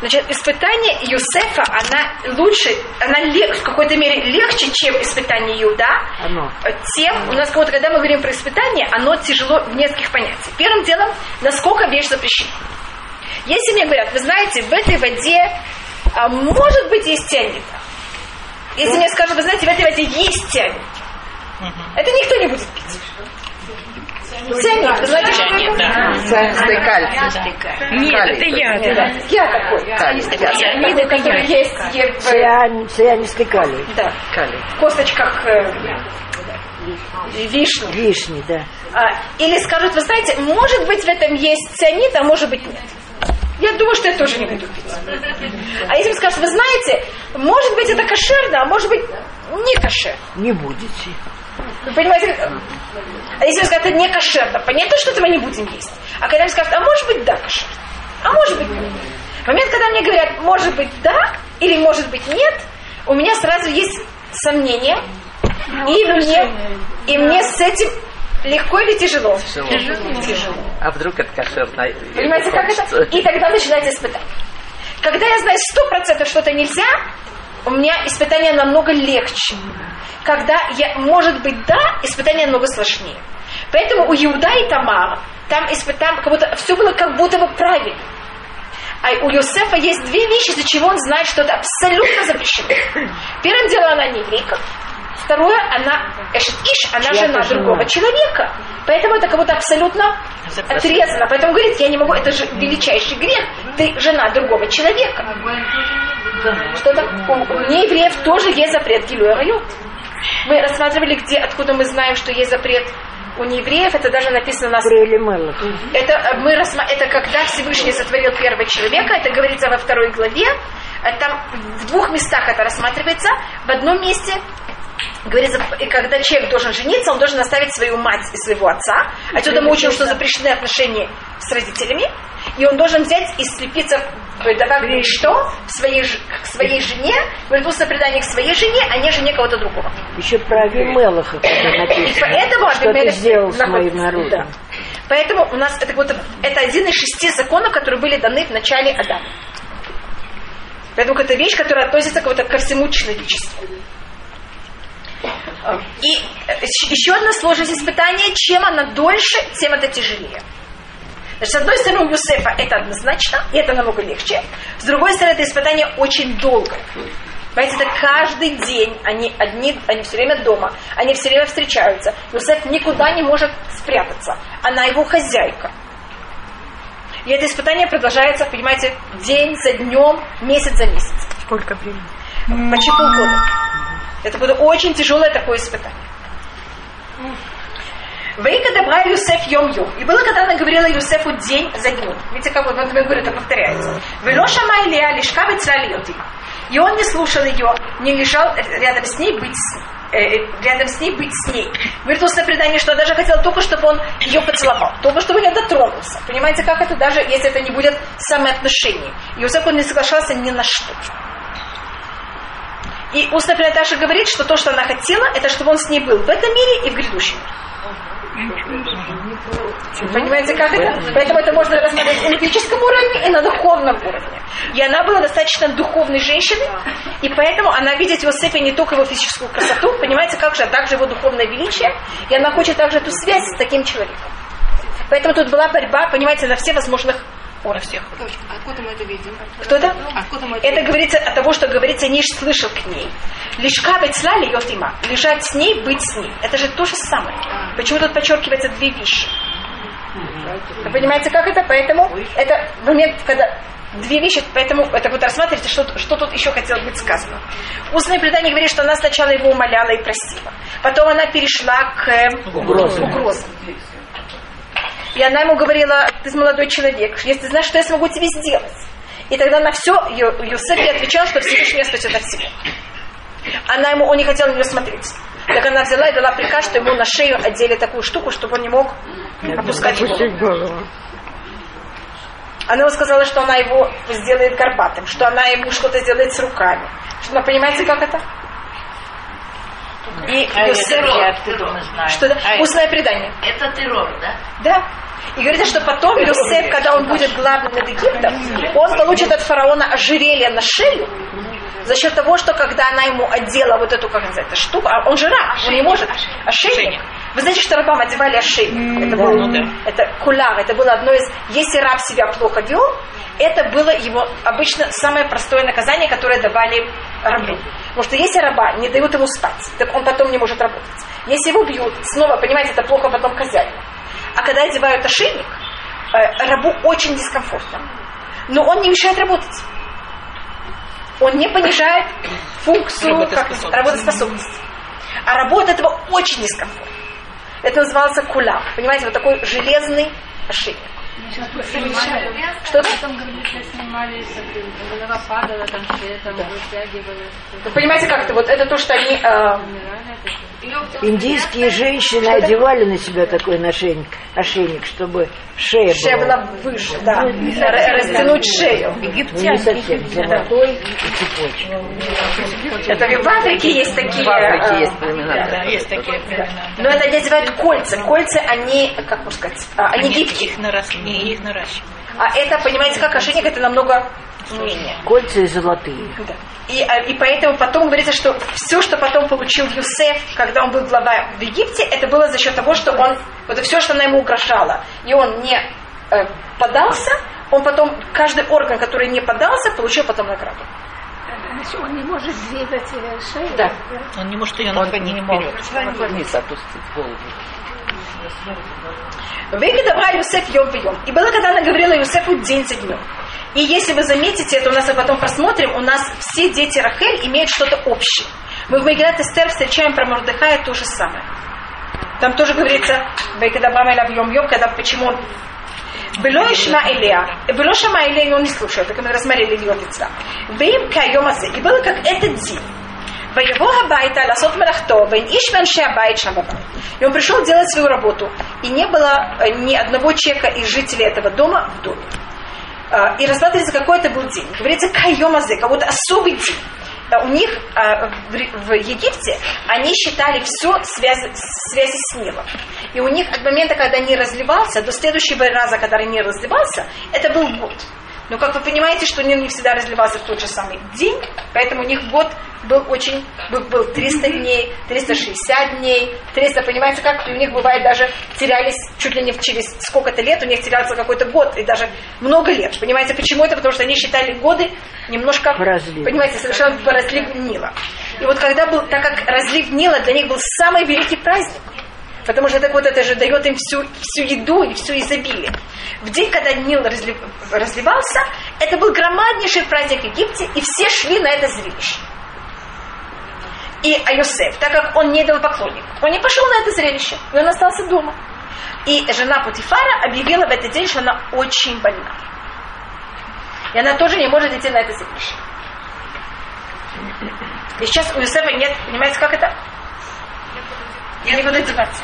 Значит, испытание Юсефа, она лучше, она в какой-то мере легче, чем испытание Иуда. Оно. Тем, у нас вот, когда мы говорим про испытание, оно тяжело в нескольких понятиях. Первым делом, насколько вещь запрещена. Если мне говорят, вы знаете, в этой воде а, может быть есть цианита, если мне скажут, вы знаете, в этой воде есть цианид, это никто не будет пить. Цианид, вы знаете, что это? Цианистый кальций. Нет, это яд. Я такой. Цианид, это есть Цианистый калий. Да. Калий. В косточках э, вишни. Вишни, да. А, или скажут, вы знаете, может быть в этом есть цианид, а может быть нет. Я думаю, что я тоже не буду пить. А если вы скажете, вы знаете, может быть это кошерно, а может быть не кошер. Не будете. Вы понимаете, а если вы скажете, это не кошерно, понятно, что этого не будем есть. А когда мне скажут, а может быть да кошер, а может быть нет. В момент, когда мне говорят, может быть да или может быть нет, у меня сразу есть сомнение, и мне, и мне с этим Легко или тяжело? Тяжело. Тяжело. тяжело. А вдруг это кошерно? Понимаете, как это? И тогда начинается испытание. Когда я знаю сто процентов что-то нельзя, у меня испытание намного легче. Когда я, может быть, да, испытание намного сложнее. Поэтому у Иуда и Тамара там испытание, как будто все было как будто бы правильно. А у Йосефа есть две вещи, из-за чего он знает, что это абсолютно запрещено. Первым делом она не еврейка, Второе, она эшет иш, она Чья жена другого человека. Поэтому это как будто абсолютно отрезано. Поэтому говорит, я не могу, это же величайший грех. Ты жена другого человека. Что-то у, у неевреев тоже есть запрет Гилюя Райот. Мы рассматривали, где, откуда мы знаем, что есть запрет у неевреев, это даже написано у нас... Это, э, мы рассма... это когда Всевышний сотворил первого человека, это говорится во второй главе, э, там в двух местах это рассматривается. В одном месте говорится, когда человек должен жениться, он должен оставить свою мать и своего отца. Отсюда мы учим, что запрещены отношения с родителями. И он должен взять и слепиться, добавить что? В своей, к своей жене, вернуться предание к своей жене, а не жене кого-то другого. Еще про Авимелаха, когда написано, и поэтому что ты сделал с моим народом. Да. Поэтому у нас это, вот, это один из шести законов, которые были даны в начале Адама. Поэтому это вещь, которая относится к, вот, ко всему человечеству. И еще одна сложность испытания, чем она дольше, тем это тяжелее. Значит, с одной стороны, у Юсефа это однозначно, и это намного легче. С другой стороны, это испытание очень долго. Понимаете, это каждый день, они одни, они все время дома, они все время встречаются. Юсеф никуда не может спрятаться. Она его хозяйка. И это испытание продолжается, понимаете, день за днем, месяц за месяц. Сколько времени? Почти полгода. Это будет очень тяжелое такое испытание. Вейка добра Юсеф йом йом. И было, когда она говорила Юсефу день за днем. Видите, как вот, вот говорю, это повторяется. Велоша Майлия лишка бецралиоти. И он не слушал ее, не лежал рядом с ней быть с э, рядом с ней быть с ней. Говорит устное предание, что даже хотел только, чтобы он ее поцеловал, только чтобы не дотронулся. Понимаете, как это даже, если это не будет самоотношение. Иосиф он не соглашался ни на что. И устная Наташа говорит, что то, что она хотела, это чтобы он с ней был в этом мире и в грядущем Понимаете, как это? Поэтому это можно рассмотреть и на физическом уровне, и на духовном уровне. И она была достаточно духовной женщиной, и поэтому она видит в Иосифе не только его физическую красоту, понимаете, как же, а также его духовное величие, и она хочет также эту связь с таким человеком. Поэтому тут была борьба, понимаете, на все возможных уровнях. всех. Откуда мы это видим? Кто это? Откуда мы это, Это видим? говорится от того, что говорится, Ниш слышал к ней. Лишь кабать слали Йотима. Лежать с ней, быть с ней. Это же то же самое. Почему тут подчеркивается две вещи? Вы понимаете, как это? Поэтому это момент, когда две вещи, поэтому это вот рассматривайте, что, что тут еще хотело быть сказано. Устное предание говорит, что она сначала его умоляла и просила. Потом она перешла к э, Угрозам. угрозам. И она ему говорила, ты молодой человек, если ты знаешь, что я смогу тебе сделать. И тогда на все Юсеф ей отвечал, что Всевышний спасет от всего. Она ему, он не хотел на нее смотреть. Так она взяла и дала приказ, что ему на шею одели такую штуку, чтобы он не мог опускать голову. Опустить голову. Она ему сказала, что она его сделает горбатым, что она ему что-то сделает с руками. Что, вы понимаете, как это? И А знаем? Что? А Устное предание. Это террор, да? Да. И говорится, что потом Юсеф, когда он будет главным над Египтом, он получит от фараона ожерелье на шею за счет того, что когда она ему одела вот эту, как называется, штуку, а он же раб, он не может, ошейник. Вы знаете, что рабам одевали ошейник? Это, было, Ну да. это куляр, это было одно из... Если раб себя плохо вел, это было его обычно самое простое наказание, которое давали рабу. Потому что если раба не дают ему спать, так он потом не может работать. Если его бьют, снова, понимаете, это плохо потом хозяину. А когда одевают ошейник, э, рабу очень дискомфортно. Но он не мешает работать. Он не понижает функцию как, Работоспособность. работоспособности. А рабу от этого очень дискомфортно. Это назывался куля. Понимаете, вот такой железный ошейник. Что это? Там, говорится, снимали, голова падала, там все это вытягивали. Вы понимаете, как это? Вот это то, что они... э, Индийские женщины одевали на себя такой ошейник, ошейник чтобы шея, шея была. была выше, да. Растянуть шею. Ну, не совсем, золотой и цепочка. Это в Африке есть такие... В Африке э, есть племена. Да, есть такие племена. Но это они называют кольца. Кольца, они, как можно сказать, а, они Они гибкие. их, нарас- не, их наращивают. А это, понимаете, как ошейник, это намного менее. Кольца и золотые. Да. И, а, и поэтому потом говорится, что все, что потом получил Юсеф, когда он был глава в Египте, это было за счет того, что он, вот все, что она ему угрожала, и он не э, подался, он потом, каждый орган, который не подался, получил потом награду. Он не может двигать э, шею. Да. Он не может ее Он наклонить вперед. вниз опустить голову. Веки добра Юсеф йом йом. И было, когда она говорила Юсефу день за днем. И если вы заметите, это у нас мы потом посмотрим, у нас все дети Рахель имеют что-то общее. Мы в Мегилат Эстер встречаем про Мордыхая то же самое. Там тоже говорится, Веки добра в йом когда почему он Было Ишма Илия. Было Шама Илия, и он не слушал, так мы рассмотрели ее лица. Вим кайом азе. И было как этот день. «Воево Абайта ласот марахто, вен иш венши Абайт шабаба». И он пришел делать свою работу. И не было э, ни одного чека из жителей этого дома в доме. Э, и рассматривается, какой это был день. Говорится, кайомазы, как будто особый день. Э, у них в Египте они считали все связи, связи с Нилом. И у них от момента, когда не разливался, до следующего раза, когда не разливался, это был год. Но как вы понимаете, что Нил не всегда разливался в тот же самый день, поэтому у них год был очень, был, был 300 дней, 360 дней, 300, понимаете, как у них бывает даже терялись чуть ли не в- через сколько-то лет, у них терялся какой-то год и даже много лет. Понимаете, почему это? Потому что они считали годы немножко, По разливу. понимаете, совершенно по разливу Нила. И вот когда был, так как разлив Нила для них был самый великий праздник, Потому что так вот это же дает им всю, всю еду и всю изобилие. В день, когда Нил разлив- разливался, это был громаднейший праздник в Египте, и все шли на это зрелище. И Айосеф, так как он не дал поклонник, он не пошел на это зрелище, и он остался дома. И жена Путифара объявила в этот день, что она очень больна. И она тоже не может идти на это зрелище. И сейчас у Юсефа нет, понимаете, как это? Некуда деваться.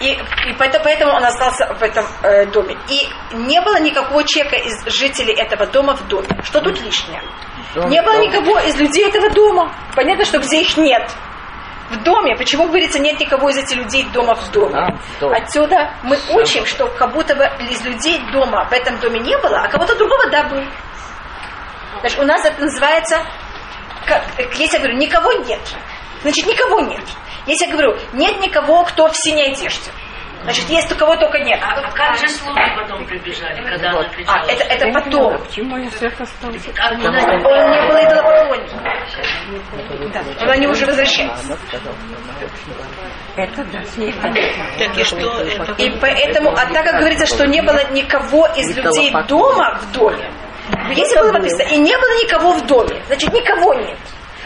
И, и поэтому, поэтому он остался в этом э, доме. И не было никакого человека из жителей этого дома в доме. Что тут лишнее? Дом, не было дом. никого из людей этого дома. Понятно, что где их нет. В доме. Почему говорится, нет никого из этих людей дома в доме? А, в доме. Отсюда мы учим, что как будто бы из людей дома в этом доме не было, а кого-то другого да был. Значит, у нас это называется, как, если я говорю, никого нет, значит, никого нет. Если я говорю, нет никого, кто в синей одежде, значит, есть у кого только нет. А как же слуги потом прибежали, когда она А, это, это потом. Почему остался? Откуда они Он не был идолопоклонником. Да, но они уже возвращаются. Это да, с ней. Так и что это? И поэтому, а так как говорится, что не было никого из людей дома в доме, если было написано, и не было никого в доме, значит, никого нет.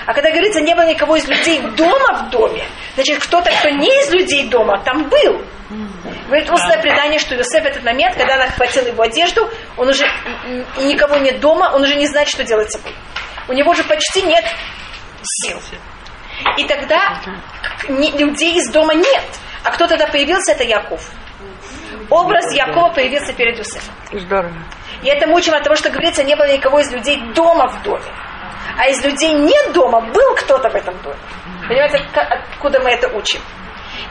А когда говорится, не было никого из людей дома в доме, значит, кто-то, кто не из людей дома, там был. Говорит устное предание, что Иосиф в этот момент, когда она хватила его одежду, он уже м, никого нет дома, он уже не знает, что делать с собой. У него уже почти нет сил. И тогда людей из дома нет. А кто тогда появился, это Яков. Образ Якова появился перед Иосифом. Здорово. И это мы учим от того, что говорится, не было никого из людей дома в доме. А из людей нет дома, был кто-то в этом доме. Понимаете, откуда мы это учим?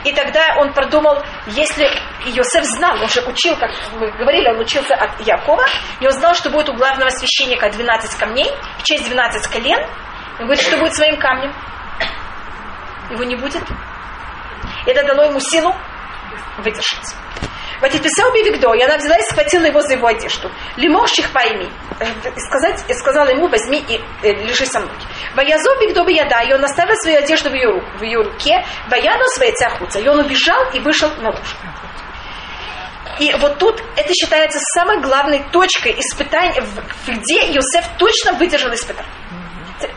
И тогда он продумал, если Иосиф знал, он же учил, как мы говорили, он учился от Якова, и он знал, что будет у главного священника 12 камней, в честь 12 колен. Он говорит, что будет своим камнем? Его не будет. Это дало ему силу выдержать. Ватиписал Бивигдо, и она взяла и схватила его за его одежду. Лиморщих пойми. Э, И, сказать, и сказала ему, возьми и э, лежи со мной. Ваязо Бигдо Бияда, и он оставил свою одежду в ее, ру- в ее руке, Ваяну своей цяхуца. И он убежал и вышел на душ. И вот тут это считается самой главной точкой испытания, где Иосиф точно выдержал испытание.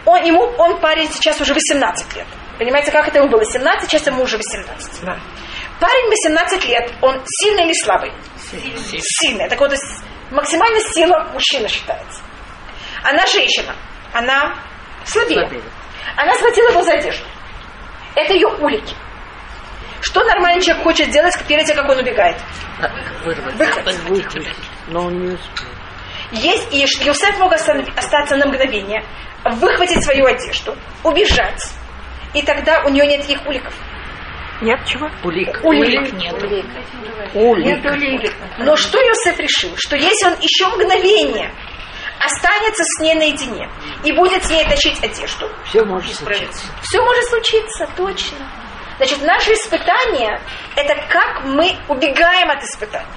Он, ему, он парень сейчас уже 18 лет. Понимаете, как это ему было? 17, сейчас ему уже 18. Парень 18 лет, он сильный или слабый? Сильный. Так вот, максимальная сила мужчины считается. Она женщина, она слабее. Слабее. Она схватила его за одежду. Это ее улики. Что нормальный человек хочет делать перед тем, как он убегает? Вырвать. Выхватить. Но он не успел. Есть, и Юсеф мог остаться на мгновение, выхватить свою одежду, убежать. И тогда у нее нет таких уликов. Нет чего? Улик. Улик нет. Улик. Но что Иосиф решил? Что если он еще мгновение останется с ней наедине и будет с ней тащить одежду, Все может случиться. все может случиться, точно. Значит, наше испытание – это как мы убегаем от испытания.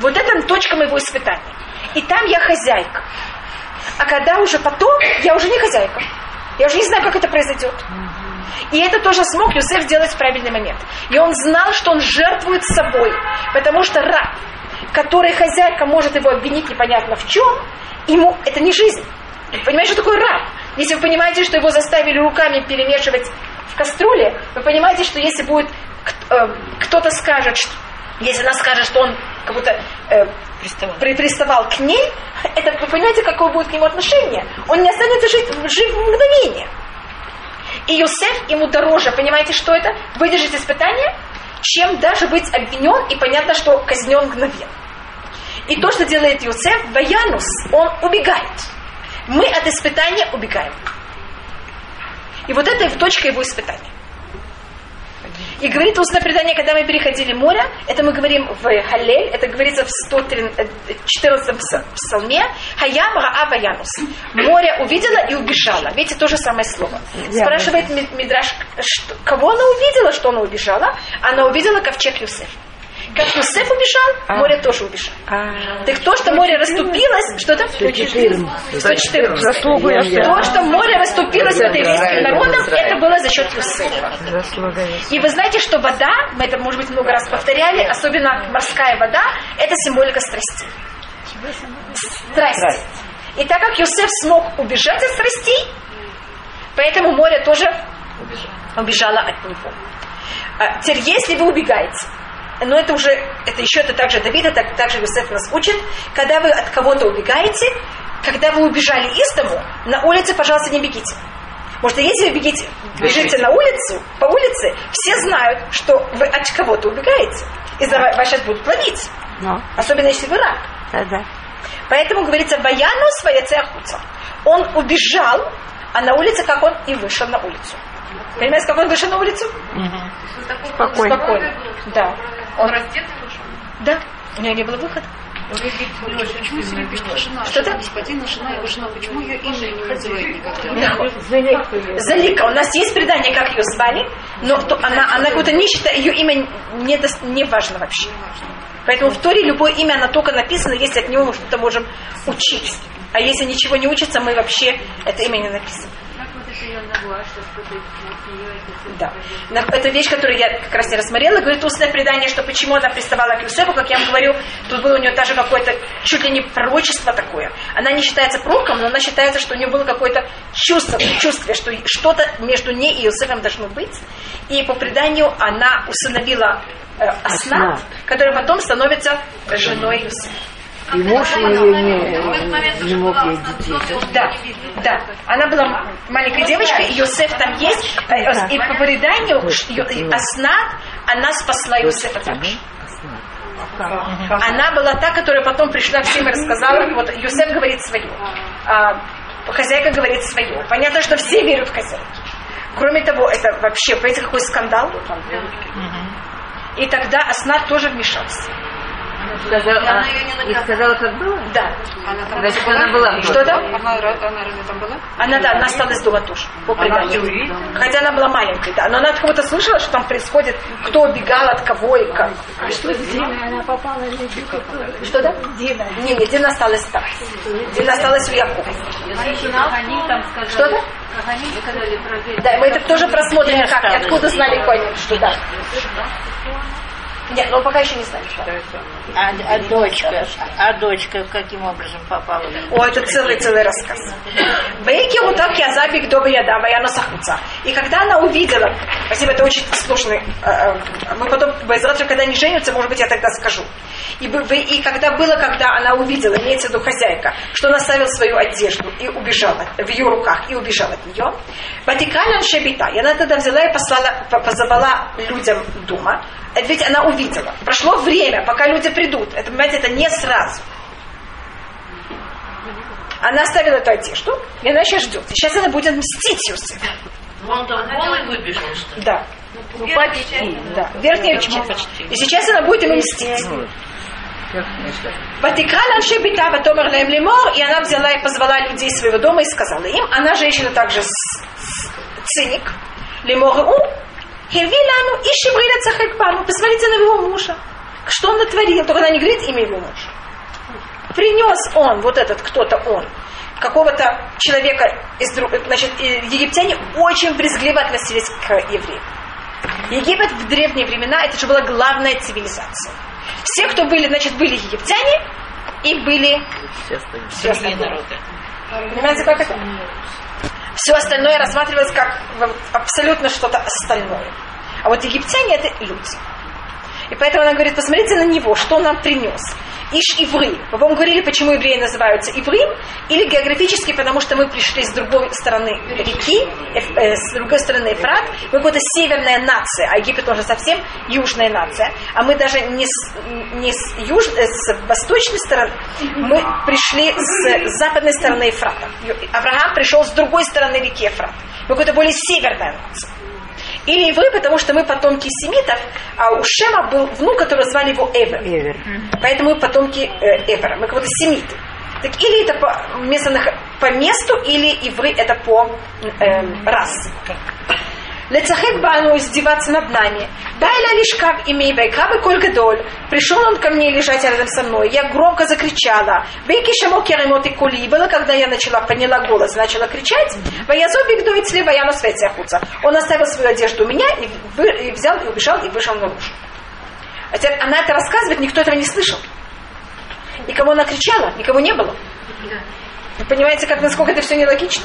Вот это точка моего испытания. И там я хозяйка. А когда уже потом, я уже не хозяйка. Я уже не знаю, как это произойдет. И это тоже смог Юсеф сделать в правильный момент. И он знал, что он жертвует собой. Потому что раб, который хозяйка может его обвинить непонятно в чем, ему это не жизнь. Понимаете, что такое раб? Если вы понимаете, что его заставили руками перемешивать в кастрюле, вы понимаете, что если будет э, кто-то скажет, что- если она скажет, что он как будто э, Приставал. при- приставал к ней, это вы понимаете, какое будет к нему отношение? Он не останется жить, жив в мгновение. И Юсеф ему дороже, понимаете, что это? Выдержать испытание, чем даже быть обвинен и понятно, что казнен мгновенно. И то, что делает Юсеф, Баянус, он убегает. Мы от испытания убегаем. И вот это точка его испытания. И говорит устное предание, когда мы переходили море, это мы говорим в Халель, это говорится в 114 псалме, Хаям Раа Ваянус. Море увидела и убежала. Видите, то же самое слово. Спрашивает Ми- Мидраш, кого она увидела, что она убежала? Она увидела ковчег Юсеф. Как Юсеф убежал, море тоже убежало. Так то, что море расступилось, что там? 114. 114. Заслугу Йосефа. То, что море расступилось перед еврейским народом, это было за счет Юсефа. И вы знаете, что вода, мы это, может быть, много раз повторяли, особенно морская вода, это символика. Страсти. И так как Юсеф смог убежать от страстей, поэтому море тоже убежало от него. А, Теперь, если вы убегаете, но это уже, это еще это также Давид, это также Юсеф нас учит, когда вы от кого-то убегаете, когда вы убежали из дому, на улице, пожалуйста, не бегите. Потому что если вы бегите, бежите на улицу, по улице, все знают, что вы от кого-то убегаете. И за вас сейчас будут ловить. Ну, Особенно если вы раб. да-да. Поэтому говорится, Баяну своя цехуца. Он убежал, а на улице, как он и вышел на улицу. Понимаете, как он вышел на улицу? Спокойно. Спокойно. Да. Он раздетый вышел? Да. У него не было выхода. Почему себе пишет жена? Что-то? Господина, жена, его жена. Почему ее имя не называют никогда? Залика. У нас есть предание, как ее звали, но то- она, она как будто не считает, ее имя не, дос- не важно вообще. Поэтому в Торе любое имя, оно только написано, если от него мы что-то можем учить. А если ничего не учится, мы вообще это имя не написано. Как вот это ее нагла, что что-то от нее это Да. На- Это вещь, которую я как раз не рассмотрела. Говорит устное предание, что почему она приставала к Юсефу, как я вам говорю, тут было у нее даже какое-то чуть ли не пророчество такое. Она не считается пророком, но она считается, что у нее было какое-то чувство, чувство, что что-то между ней и Юсефом должно быть. И по преданию она усыновила э, Аснат, которая потом становится женой Юсефа. И муж ее не, не мог ей детей. Да, да. Она была маленькой девочкой, Йосеф там есть. Э, э, И по преданию Аснат, она спасла Йосефа также. Она была та, которая потом пришла всем и рассказала. Вот Йосеф говорит свое. а, хозяйка говорит свое. Понятно, что все верят в хозяйку. Кроме того, это вообще, понимаете, какой скандал? И тогда Аснат тоже вмешался. Сказала, и сказала, как было? Да. Она там Значит, была? она была. Что-то? Она, ра- она разве там была? Она, да, она осталась дома тоже, по преданию. Хотя она была маленькой, да. Но она от кого-то слышала, что там происходит, кто убегал от кого и как. Что Дина, она попала на Египет. Что да? Дина. Не, не, Дина осталась там. Дина осталась у Якова. Про вещь. Да, мы это тоже просмотрим, как, и откуда знали Конин, что да. Нет, ну пока еще не знаем, что. А, а дочка, а дочка каким образом попала? О, это целый-целый рассказ. Вейки вот так я забег до яда, ваяна сахуца. И когда она увидела, спасибо, это очень сложный, э, э, мы потом, когда они женятся, может быть, я тогда скажу. И, и когда было, когда она увидела, имеется в виду хозяйка, что она ставила свою одежду и убежала в ее руках и убежала от нее, Ватикален Шебита, и она тогда взяла и послала, по- позвала людям дома, ведь она увидела. Прошло время, пока люди придут. Это, понимаете, это не сразу. Она оставила эту одежду, и она сейчас ждет. И сейчас она будет мстить Юсеф. Он там голый выбежал, что ли? Да. Ну, почти. Да, верхняя часть. И сейчас она будет ему мстить. Ватикра ланше бита ватомер лем лемор, и она взяла и позвала людей своего дома и сказала им, она женщина также с- с- циник, лемор у, хеви лану и шибриля посмотрите на его мужа. Что он натворил? Только она не говорит имя его мужа. Принес он, вот этот кто-то он, какого-то человека из. Значит, египтяне очень брезгливо относились к евреям. Египет в древние времена это же была главная цивилизация. Все, кто были, значит, были египтяне и были Все остальные. все Другие остальные. народы. Понимаете, как это? Все остальное рассматривалось как абсолютно что-то остальное. А вот египтяне это люди. И поэтому она говорит, посмотрите на него, что он нам принес. Иш Иври. Вам говорили, почему евреи называются Иврим? Или географически, потому что мы пришли с другой стороны реки, Эф- э, с другой стороны Эфрат. Мы какая-то северная нация, а Египет уже совсем южная нация. А мы даже не с, не с, юж, э, с восточной стороны, мы пришли с западной стороны Эфрата. Авраам пришел с другой стороны реки Эфрат. Мы какая-то более северная нация. Или евреи, потому что мы потомки семитов, а у Шема был внук, которого звали его Эвер. Эвер. Поэтому мы потомки э, Эвера, мы как будто семиты. Так или это по, место, нах- по месту, или ивры это по эм, расе. Лецахек бану издеваться над нами. Дайля лишкав имей байкабы коль гадоль. Пришел он ко мне лежать рядом со мной. Я громко закричала. Бейки шамок яремот и кули. Было, когда я начала, поняла голос, начала кричать. Ваязо бигдует слева, я на свете охуца. Он оставил свою одежду у меня и, вы- и взял и убежал и вышел наружу. Теперь она это рассказывает, никто этого не слышал. Никому она кричала, никого не было. Вы понимаете, как, насколько это все нелогично?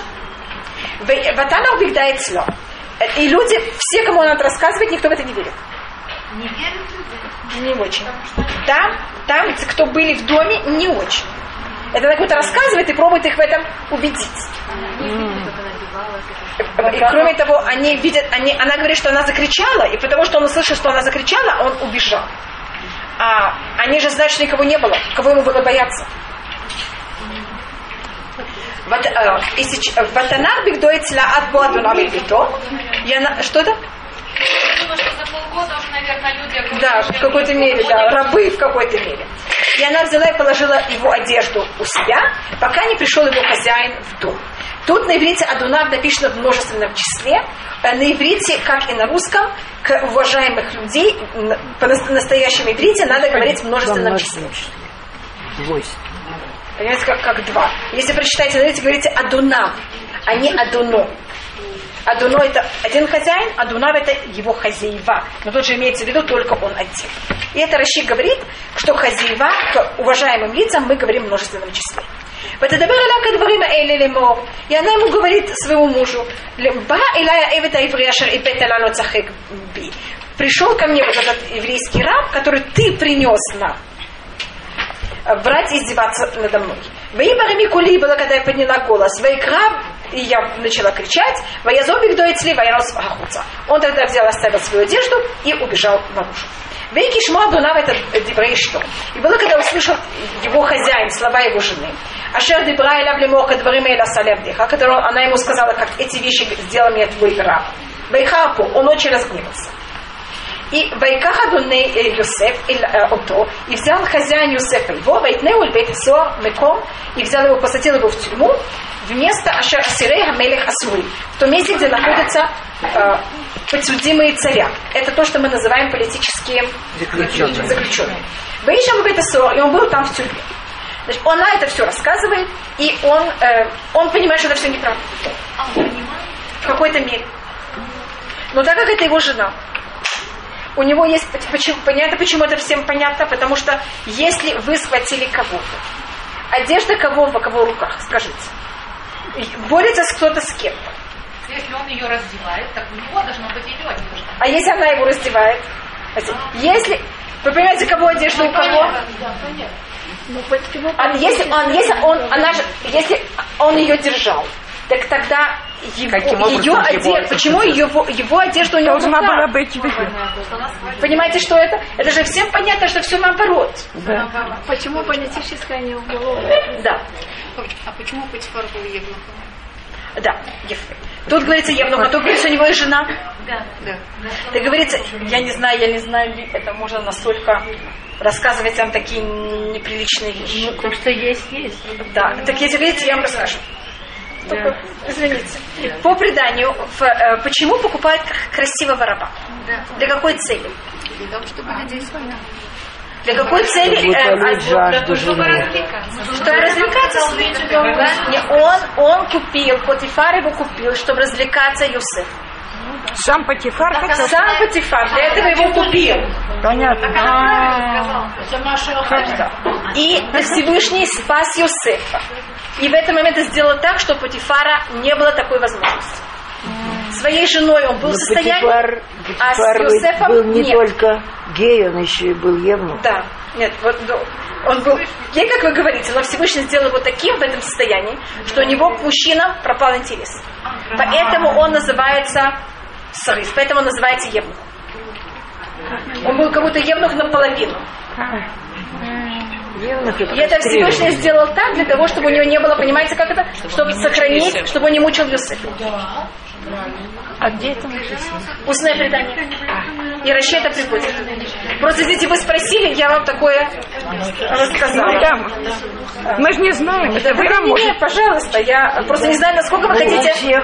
Ватана убегдает слё. И люди, все, кому она это рассказывает, никто в это не верит. Не верят люди? Не очень. Там, там, кто были в доме, не очень. Это она какой-то рассказывает и пробует их в этом убедить. И кроме того, они видят, они, она говорит, что она закричала, и потому что он услышал, что она закричала, он убежал. А они же знают, что никого не было, кого ему было бояться. Вот, э, и сеч- э, Ватанах бигдоит от Буадуна бито. Я. Что-то? Думаю, что за полгода уже, наверное, люди... Да, в какой-то мере, да, рабы в какой-то мере. И она взяла и положила его одежду у себя, пока не пришел его хозяин в дом. Тут на иврите Адунав написано в множественном числе. А На иврите, как и на русском, к уважаемых людей, по нас- настоящему иврите надо говорить в множественном числе. Двойство. Понимаете, как, как два. Если прочитаете, смотрите, говорите «адуна», а не «адуно». Адуно это один хозяин, а это его хозяева. Но тут же имеется в виду только он один. И это Раши говорит, что хозяева, к уважаемым лицам мы говорим в множественном числе. И она ему говорит своему мужу, пришел ко мне вот этот еврейский раб, который ты принес нам брать и издеваться надо мной. Ваибарами кули было, когда я подняла голос. Вайкраб, и я начала кричать. Ваязобик дуэцли, вайрос ахуца. Он тогда взял, оставил свою одежду и убежал наружу. Вейки шмо Дунав это Дибрей что? И было, когда услышал его хозяин, слова его жены. Ашер Дибра Эля Блемоха Дворимейла Салявдиха, которую она ему сказала, как эти вещи сделал мне твой раб. Вайхапу, он очень разгневался. И Вайкаха Дуней Йосеф или, э, Ото, и взял хозяин Юсефа его, Вайтнеу Бейт Со Меком, и взял его, посадил его в тюрьму, вместо Ашер Асирей Хамелех Асури, в том месте, где находятся э, подсудимые царя. Это то, что мы называем политические Заключенные. заключенные. Выезжал в и он был там в тюрьме. Значит, она это все рассказывает, и он, э, он понимает, что это все неправда. В какой-то мере. Но так как это его жена, у него есть, почему, понятно, почему это всем понятно, потому что если вы схватили кого-то, одежда кого в кого в руках, скажите, борется с кто-то с кем-то, Если он ее раздевает, так у него должно быть ее одежда. а если она его раздевает, если, вы понимаете, кого одежда у кого? А если он, если он, она же, если он ее держал, так тогда его, Каким образом ее одежда, почему его, его одежда у него Должна была быть Понимаете, что это? Это же всем понятно, что все наоборот. Почему политическое не уголовное? Да, А почему Патифар был евнухом? да, Ефе. Тут говорится Евнух, а тут говорится, у него есть жена. Да. Так говорится, я не знаю, я не знаю, ли это можно настолько рассказывать вам такие неприличные вещи. То, что есть, есть. Да, так если видите, я вам расскажу. Только, извините. По преданию, в, э, почему покупают красивого раба? Для какой цели? Для того, чтобы людей. Для какой цели? Чтобы э, утолить жажду Чтобы жены. развлекаться. Чтобы развлекаться. Он, он купил, Потифар его купил, чтобы развлекаться Юсеф. Сам Патифар хотел. Сам Потифар для этого его купил. Понятно. И Всевышний спас Юсефа. И в этот момент сделал так, что у Потифара не было такой возможности. Своей женой он был Но в состоянии... Патифар, а с Патифар Йосефом был не нет. только гей, он еще и был евнух. Да, нет, вот да, он был, ей, как вы говорите, но Всевышний сделал его таким в этом состоянии, что у него к мужчинам пропал интерес. Поэтому он называется срыв, поэтому называется евнух. Он был как будто евнух наполовину. Евнух это И это Всевышний сделал так, для того, чтобы у него не было, понимаете, как это? Чтобы сохранить, чтобы он не мучил Юсефа. А где это написано? Устное предание. И Раши это приводит. Просто, извините, вы спросили, я вам такое рассказала. Ну, да. Мы же не знаем. Это вы нам Не, можете. не, пожалуйста, я просто не знаю, насколько вы хотите...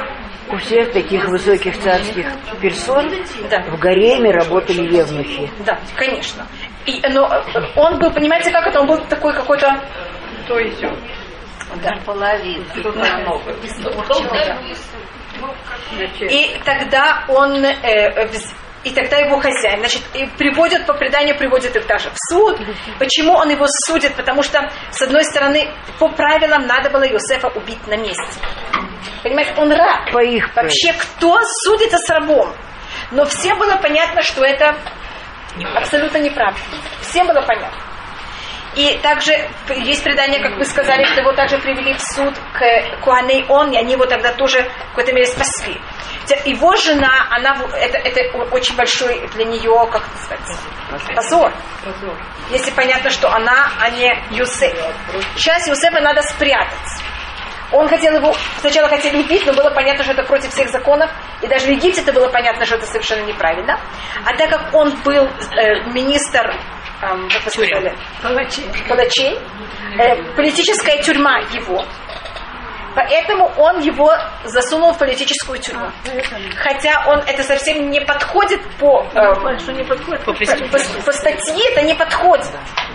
у всех таких высоких царских персон Да. в гареме работали евнухи. Да, конечно. И, но он был, понимаете, как это? Он был такой какой-то... То есть И тогда он... э, и тогда его хозяин, значит, и приводят по преданию, приводят их даже в суд. Почему он его судит? Потому что, с одной стороны, по правилам надо было Иосифа убить на месте. Понимаете, он раб. По их Вообще, кто судится с рабом? Но всем было понятно, что это абсолютно неправда. Всем было понятно. И также есть предание, как вы сказали, что его также привели в суд к Куаней Он, и они его тогда тоже в какой-то мере спасли. Его жена, она, это, это очень большой для нее, как это сказать, позор. Если понятно, что она, а не Юсеф. Сейчас Юсефа надо спрятать. Он хотел его, сначала хотели убить, но было понятно, что это против всех законов. И даже в Египте это было понятно, что это совершенно неправильно. А так как он был э, министр эм, как вы сказали, палачей, э, политическая тюрьма его, Поэтому он его засунул в политическую тюрьму. Хотя он это совсем не подходит по, э, Что не подходит? По по, по статье, это не подходит.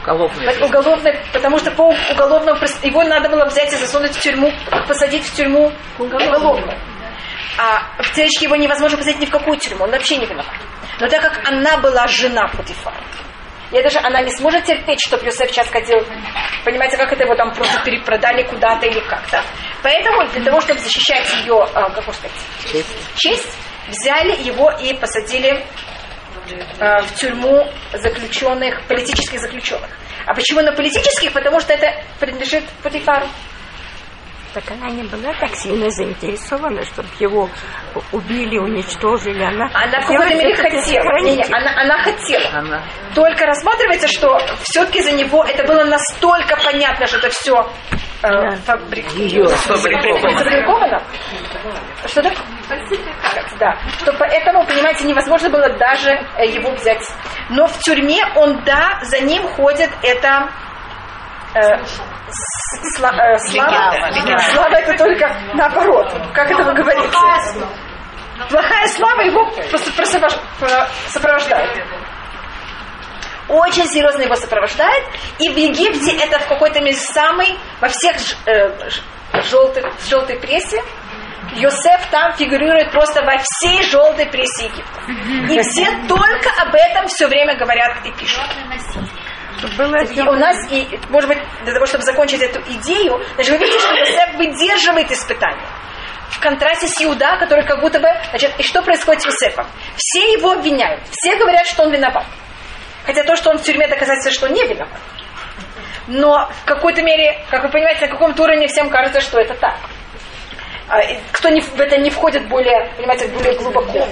Уголовный. По- уголовной, потому что по уголовному его надо было взять и засунуть в тюрьму, посадить в тюрьму уголовную. А в телечке его невозможно посадить ни в какую тюрьму, он вообще не виноват. Но так как она была жена Путифара, и это же она не сможет терпеть, чтобы Юсеф сейчас ходил. Понимаете, как это его там просто перепродали куда-то или как-то. Поэтому для того, чтобы защищать ее, а, как можно сказать, честь, взяли его и посадили э, в тюрьму заключенных, политических заключенных. А почему на политических? Потому что это принадлежит Путифару. Так она не была так сильно заинтересована, чтобы его убили, уничтожили. Она, Она в какой-то мере хотела. Не, не, она, она хотела. Она Только рассматривается, что все-таки за него это было настолько понятно, что это все Да. Сфабриковано. Сфабриковано? Что такое? Да. Что поэтому, понимаете, невозможно было даже э, его взять. Но в тюрьме он, да, за ним ходит это э, э, слава. Легенда. Слава это только наоборот. Как это вы говорите? Плохая слава его сопровождает. Очень серьезно его сопровождает. И в Египте это в какой-то мере самый, во всех ж- э, желтых, желтой прессе, Йосеф там фигурирует просто во всей желтой прессе Египта. И все только об этом все время говорят и пишут. Было И у нас, и, может быть, для того, чтобы закончить эту идею, даже вы видите, что Йосеф выдерживает испытания. В контрасте с Иуда, который как будто бы... Значит, и что происходит с Йосефом? Все его обвиняют. Все говорят, что он виноват. Хотя то, что он в тюрьме, доказательство, что он не виноват. Но в какой-то мере, как вы понимаете, на каком-то уровне всем кажется, что это так. А, Кто не, в это не входит более, понимаете, более глубоко.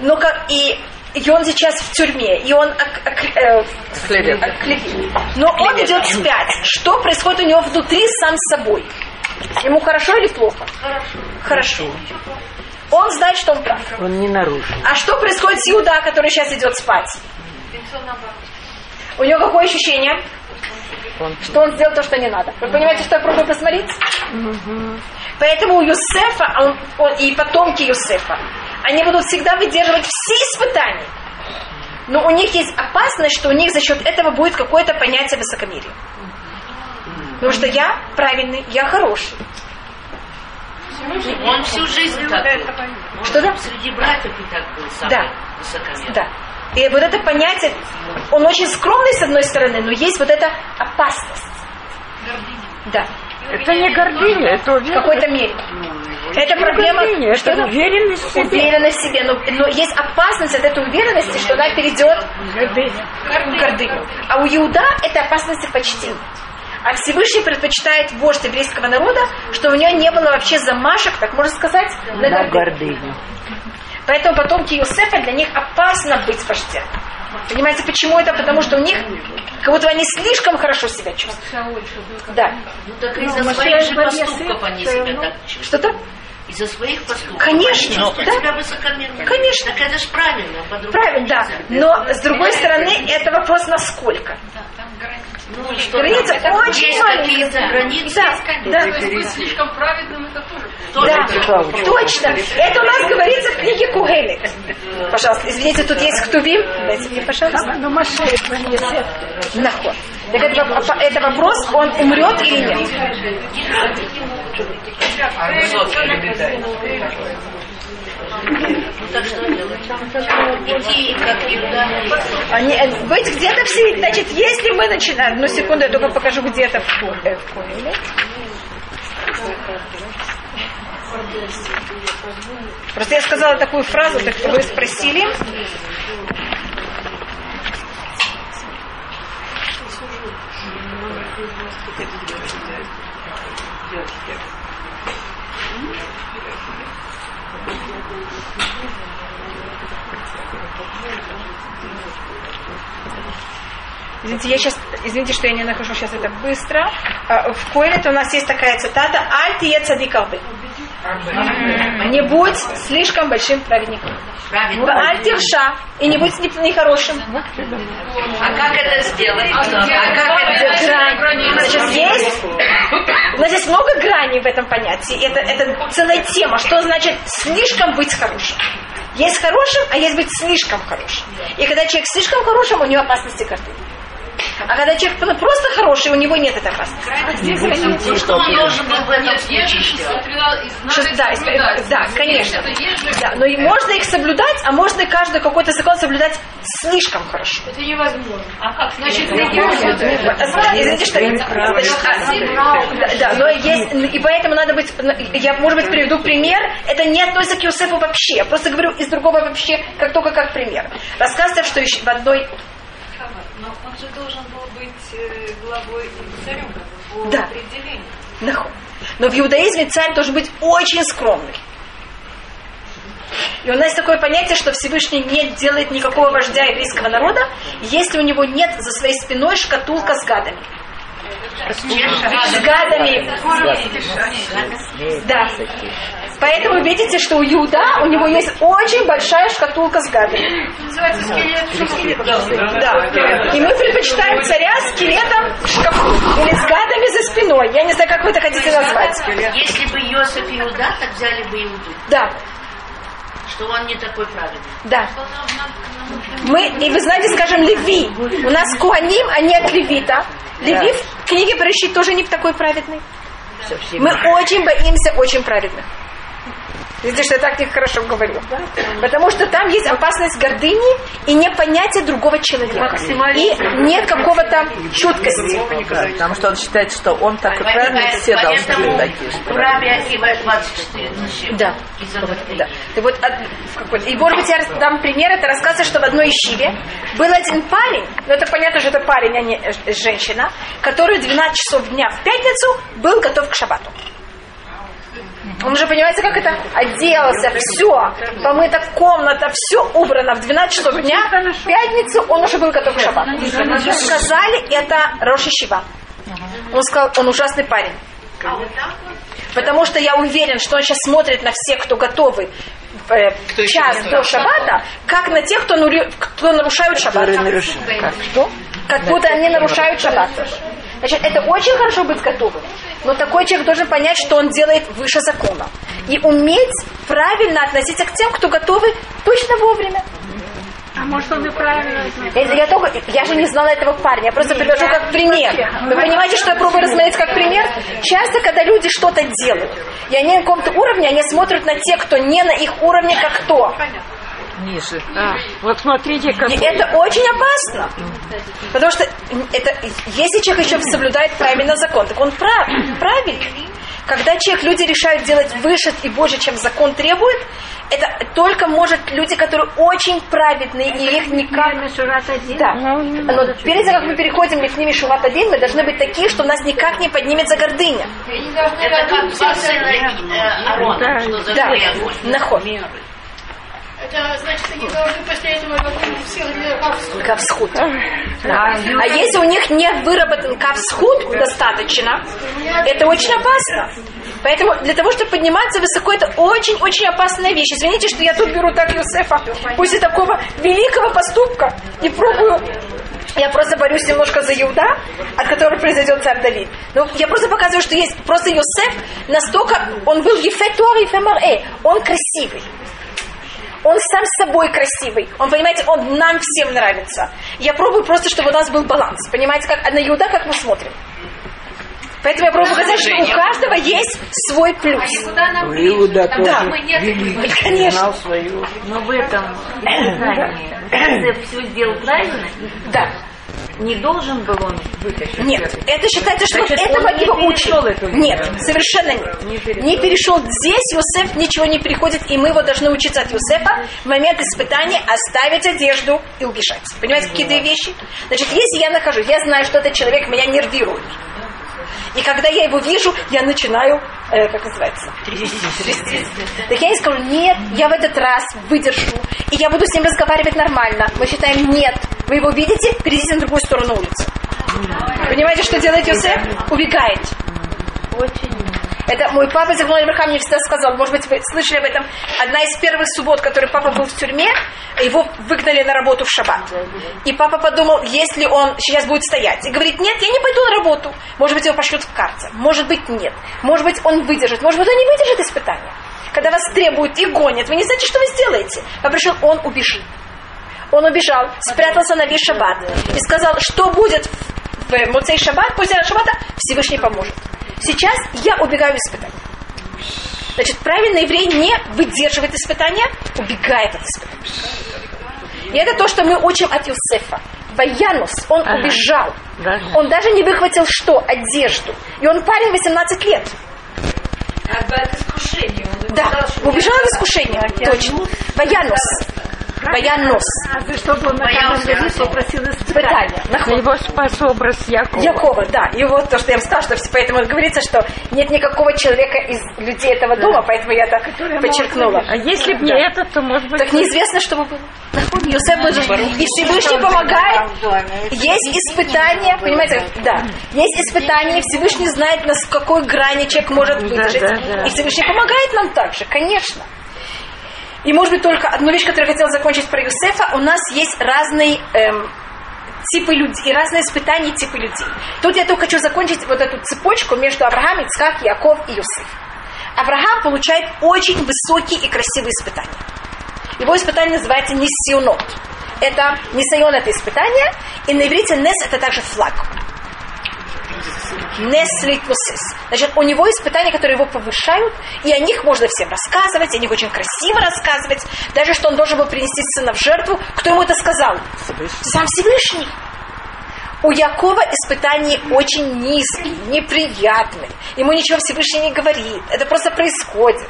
Но как и, и он сейчас в тюрьме, и он ок- ок- э, Клевет. Клевет. Но он идет вспять. Что происходит у него внутри сам с собой? Ему хорошо или плохо? Хорошо. Он знает, что он прав. Он не нарушил. А что происходит с Иуда, который сейчас идет спать? У него какое ощущение? Что он сделал то, что не надо. Вы понимаете, что я пробую посмотреть? Поэтому у Юсефа он- он- и потомки Юсефа, они будут всегда выдерживать все испытания. Но у них есть опасность, что у них за счет этого будет какое-то понятие высокомерия. Потому что я правильный, я хороший. Он всю жизнь так был. Что да? Среди братьев и так был самый Да. высокомерный. Да. И вот это понятие, он очень скромный с одной стороны, но есть вот эта опасность. Да, Это не гордыня, это в уверенность. какой-то мере. Это проблема гордыня, что это уверенность в себе. уверенность в себе. Но, но есть опасность от этой уверенности, что она перейдет в гордыню. А у Иуда это опасность и почтение. А Всевышний предпочитает вождь еврейского народа, что у него не было вообще замашек, так можно сказать, на На гордыню. гордыню. Поэтому потомки Иосифа для них опасно быть вождем. Понимаете, почему это? Потому что у них как будто они слишком хорошо себя чувствуют. Да. Ну так из-за своих же поступков они себя так чувствуют. Что-то? Из-за своих поступков. Конечно, Они чувствуют да. себя. Конечно. Так это же правильно, Правильно, да. Но с другой стороны, это вопрос насколько. Ну, что Граница там? очень Есть маленькая. границы. Да, да. Быть слишком праведным это тоже. Да, Михайлович. точно. Это у нас говорится в книге Кугелит. Пожалуйста, извините, тут есть ктувим. Дайте мне, пожалуйста. Ну, Маше, Нахуй. Так это, воп- это вопрос, он умрет или нет? Ну что. Они, э, быть где-то все, значит, если мы начинаем, одну секунду, я только покажу где-то в, Кугелит. Просто я сказала такую фразу, так вы спросили. Извините, я сейчас, извините, что я не нахожу сейчас это быстро. А, В Коэлете у нас есть такая цитата «Аль тие цадикалбы». Не будь слишком большим праведником. Аль тирша. И не будь не- нехорошим. А как это сделать? А как Это это грань. Значит, есть, у нас есть много граней в этом понятии. Это, это целая тема. Что значит слишком быть хорошим? Есть хорошим, а есть быть слишком хорошим. И когда человек слишком хорошим, у него опасности гордыни. А когда человек ну, просто хороший, у него нет этой опасности. Ну, что он должен был в этом случае сделать? Что- да, да, конечно. Да, но и можно их соблюдать, а можно каждый какой-то закон соблюдать слишком хорошо. Это невозможно. А как? Значит, Извините, что значит, да, да, но есть, и поэтому надо быть, я, может быть, приведу пример, это не относится к Юсефу вообще, я просто говорю из другого вообще, как только как пример. Рассказывается, что еще в одной, Но он же должен был быть э, главой и царем по Да. определению. Нахуй. но в иудаизме царь должен быть очень скромный. И у нас есть такое понятие, что Всевышний не делает никакого вождя еврейского народа, если у него нет за своей спиной шкатулка с гадами. С гадами. Да. Поэтому видите, что у Иуда у него есть очень большая шкатулка с гадами. Да. И мы предпочитаем царя скелетом в шкафу или с гадами за спиной. Я не знаю, как вы это хотите назвать. Если бы Йосиф и Иуда, так взяли бы Иуду. Да, Что он не такой праведный. да. Мы, и вы знаете, скажем, Леви. У нас Куаним, а не от Левита. Леви в книге Берешит тоже не такой праведный. Мы очень боимся очень праведных. Видите, что я так нехорошо говорю. Потому что там есть опасность гордыни и непонятие другого человека. И нет какого-то чуткости. Да, потому что он считает, что он такой правильный, все должны быть такие. у что Раби Акива 24 зачем? Да. Да. И, вот, и может быть я дам пример, это рассказывается, что в одной ищиве был один парень, ну это понятно, что это парень, а не женщина, который в 12 часов дня в пятницу был готов к шабату. Он уже, понимаете, как это? Оделся, все, помыта комната, все убрано. В 12 часов дня, в пятницу он уже был готов к шабату. Сказали, это Роши Шива. Он сказал, он ужасный парень. Потому что я уверен, что он сейчас смотрит на всех, кто готовы э, Кто час до шаббата, как на тех, кто, нурю- кто нарушают шаббат. Как? Что? Как будто они нарушают шаббат. Значит, это очень хорошо быть готовым. Но такой человек должен понять, что он делает выше закона. И уметь правильно относиться к тем, кто готовы точно вовремя. А может, он и правильно Я, я только, я же не знала этого парня, я просто привожу как пример. Вы понимаете, что я пробую рассмотреть как пример? Часто, когда люди что-то делают, и они на каком-то уровне, они смотрят на тех, кто не на их уровне, как кто. Ниже. Вот смотрите, как... И это очень опасно. Потому что это, если человек еще соблюдает правильно закон, так он прав, правильный. Когда человек, люди решают делать выше и больше, чем закон требует, это только может люди, которые очень праведные, и их никак... Да. Но перед тем, как мы переходим к ними Шуват один, мы должны быть такие, что у нас никак не поднимется гордыня. Это как два сына Арона, что за Да, наход. Это значит, они должны после этого всех левых Кавсхуд. А если у них не выработан кавсхуд достаточно, это очень опасно. Поэтому для того, чтобы подниматься высоко, это очень-очень опасная вещь. Извините, что я тут беру так Юсефа после такого великого поступка и пробую. Я просто борюсь немножко за Иуда, от которого произойдет царь Давид. Но я просто показываю, что есть просто Юсеф настолько, он был ефетуар и фемаре, он красивый. Он сам с собой красивый. Он, понимаете, он нам всем нравится. Я пробую просто, чтобы у нас был баланс. Понимаете, как на Иуда, как мы смотрим. Поэтому я пробую показать, что у каждого есть свой плюс. Иуда тоже Да. великий, Конечно. свою. Но в этом Йосеф все сделал правильно, Да. Не должен был он вытащить. Нет, это считается, что Значит, этого он не его учат. эту. Нет, совершенно нет. Не перешел. Не перешел. Здесь Юсеф ничего не переходит, и мы его должны учиться от Юсефа в момент испытания оставить одежду и убежать. Понимаете, какие две вещи? Значит, если я нахожусь, я знаю, что этот человек меня нервирует. И когда я его вижу, я начинаю, э, как называется, трястись. Так я ей скажу, нет, я в этот раз выдержу, и я буду с ним разговаривать нормально. Мы считаем, нет, Вы его видите, перейдите на другую сторону улицы. Понимаете, что делает Йосеф? Убегает. Очень. Это мой папа Зигмон Ибрахам мне всегда сказал, может быть, вы слышали об этом, одна из первых суббот, который папа был в тюрьме, его выгнали на работу в шаббат. И папа подумал, если он сейчас будет стоять, и говорит, нет, я не пойду на работу. Может быть, его пошлют в карцер, может быть, нет. Может быть, он выдержит, может быть, он не выдержит испытания. Когда вас требуют и гонят, вы не знаете, что вы сделаете. Папа решил, он убежит. Он убежал, спрятался на весь шаббат и сказал, что будет в Муцей шаббат, после шаббата Всевышний поможет. Сейчас я убегаю испытания. Значит, правильный еврей не выдерживает испытания, убегает от испытаний. И это то, что мы учим от Юсефа. Ваянус, он Ага. убежал. Да. Он даже не выхватил что? Одежду. И он парень 18 лет. От искушения. Он Да, убежал от искушения. Точно. Ваянус. На каждом году попросил Испытания. Нахуй. Его спас образ Якова. Якова, да. И вот то, что я вам сказала, что все- поэтому говорится, что нет никакого человека из людей этого дома, поэтому я так подчеркнула. А если бы не Да. этот, то, может быть... Так неизвестно, что бы было. Нахуй, Йосеф был. И Всевышний помогает. Есть испытания, понимаете, да. Есть испытания, Всевышний знает, на какой грани человек может выдержать. да, да. И Всевышний помогает нам также, конечно. И, может быть, только одну вещь, которую я хотела закончить про Юсефа. У нас есть разные эм, типы людей, и разные испытания типы людей. Тут я только хочу закончить вот эту цепочку между Авраамом, Ицхак, Яков и Юсеф. Авраам получает очень высокие и красивые испытания. Его испытание называется Нисионот. Это Нисайон это испытание, и на иврите Нес это также флаг. Нес литмусис. Значит, у него испытания, которые его повышают, и о них можно всем рассказывать, о них очень красиво рассказывать. Даже что он должен был принести сына в жертву. Кто ему это сказал? Сам Всевышний. У Якова испытания очень низкие, неприятные. Ему ничего Всевышний не говорит. Это просто происходит.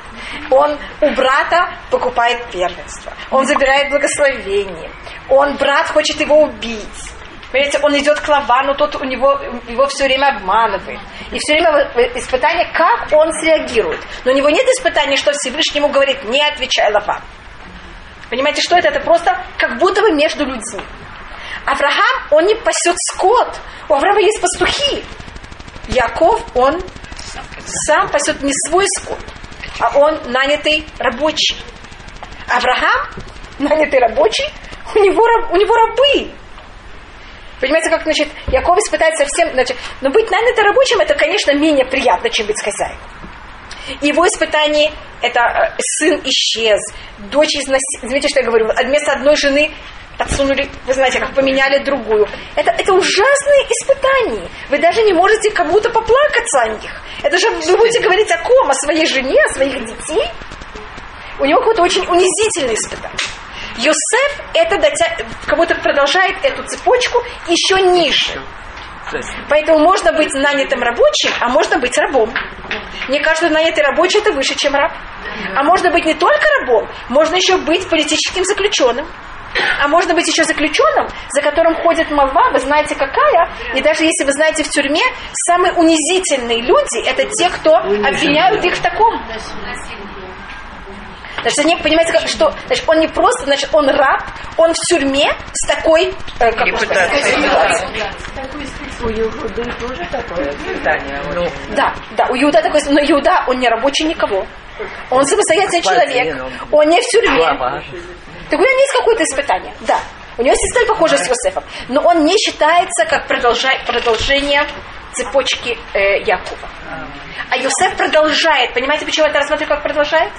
Он у брата покупает первенство. Он забирает благословение. Он, брат, хочет его убить. Понимаете, он идет к Лавану, тот у него, его все время обманывает. И все время испытание, как он среагирует. Но у него нет испытания, что Всевышний ему говорит, не отвечай Лаван. Понимаете, что это? Это просто как будто бы между людьми. Авраам, он не пасет скот. У Авраама есть пастухи. Яков, он сам пасет не свой скот, а он нанятый рабочий. Авраам, нанятый рабочий, у него, у него рабы. Понимаете, как, значит, Яков испытает совсем, значит, но быть нанятым рабочим, это, конечно, менее приятно, чем быть хозяином. Его испытание – это э, сын исчез, дочь изнасилована. Знаете, что я говорю? Вместо одной жены подсунули, вы знаете, как поменяли другую. Это, это ужасные испытания. Вы даже не можете кому-то поплакаться о них. Это же вы будете говорить о ком? О своей жене, о своих детей? У него какое-то очень унизительное испытание. Йосеф это дотя... как будто продолжает эту цепочку еще ниже. Поэтому можно быть нанятым рабочим, а можно быть рабом. Мне кажется, нанятый рабочий это выше, чем раб. А можно быть не только рабом, можно еще быть политическим заключенным. А можно быть еще заключенным, за которым ходит молва, вы знаете какая. И даже если вы знаете в тюрьме, самые унизительные люди это те, кто обвиняют их в таком. Значит, они, понимаете, как- что значит, он не просто, значит, он раб, он в тюрьме с такой э, как Репутацией. У Иуды тоже такое Испытание. Ну, Да, да, у Иуда такой, но Иуда, он не рабочий никого. Он самостоятельный человек, он- не в тюрьме. Так у него есть какое-то испытание, да. У него есть история похожая с Иосифом, но он не считается как продолжение цепочки э, Якова. А Иосиф продолжает, понимаете, почему я это рассматриваю как продолжает?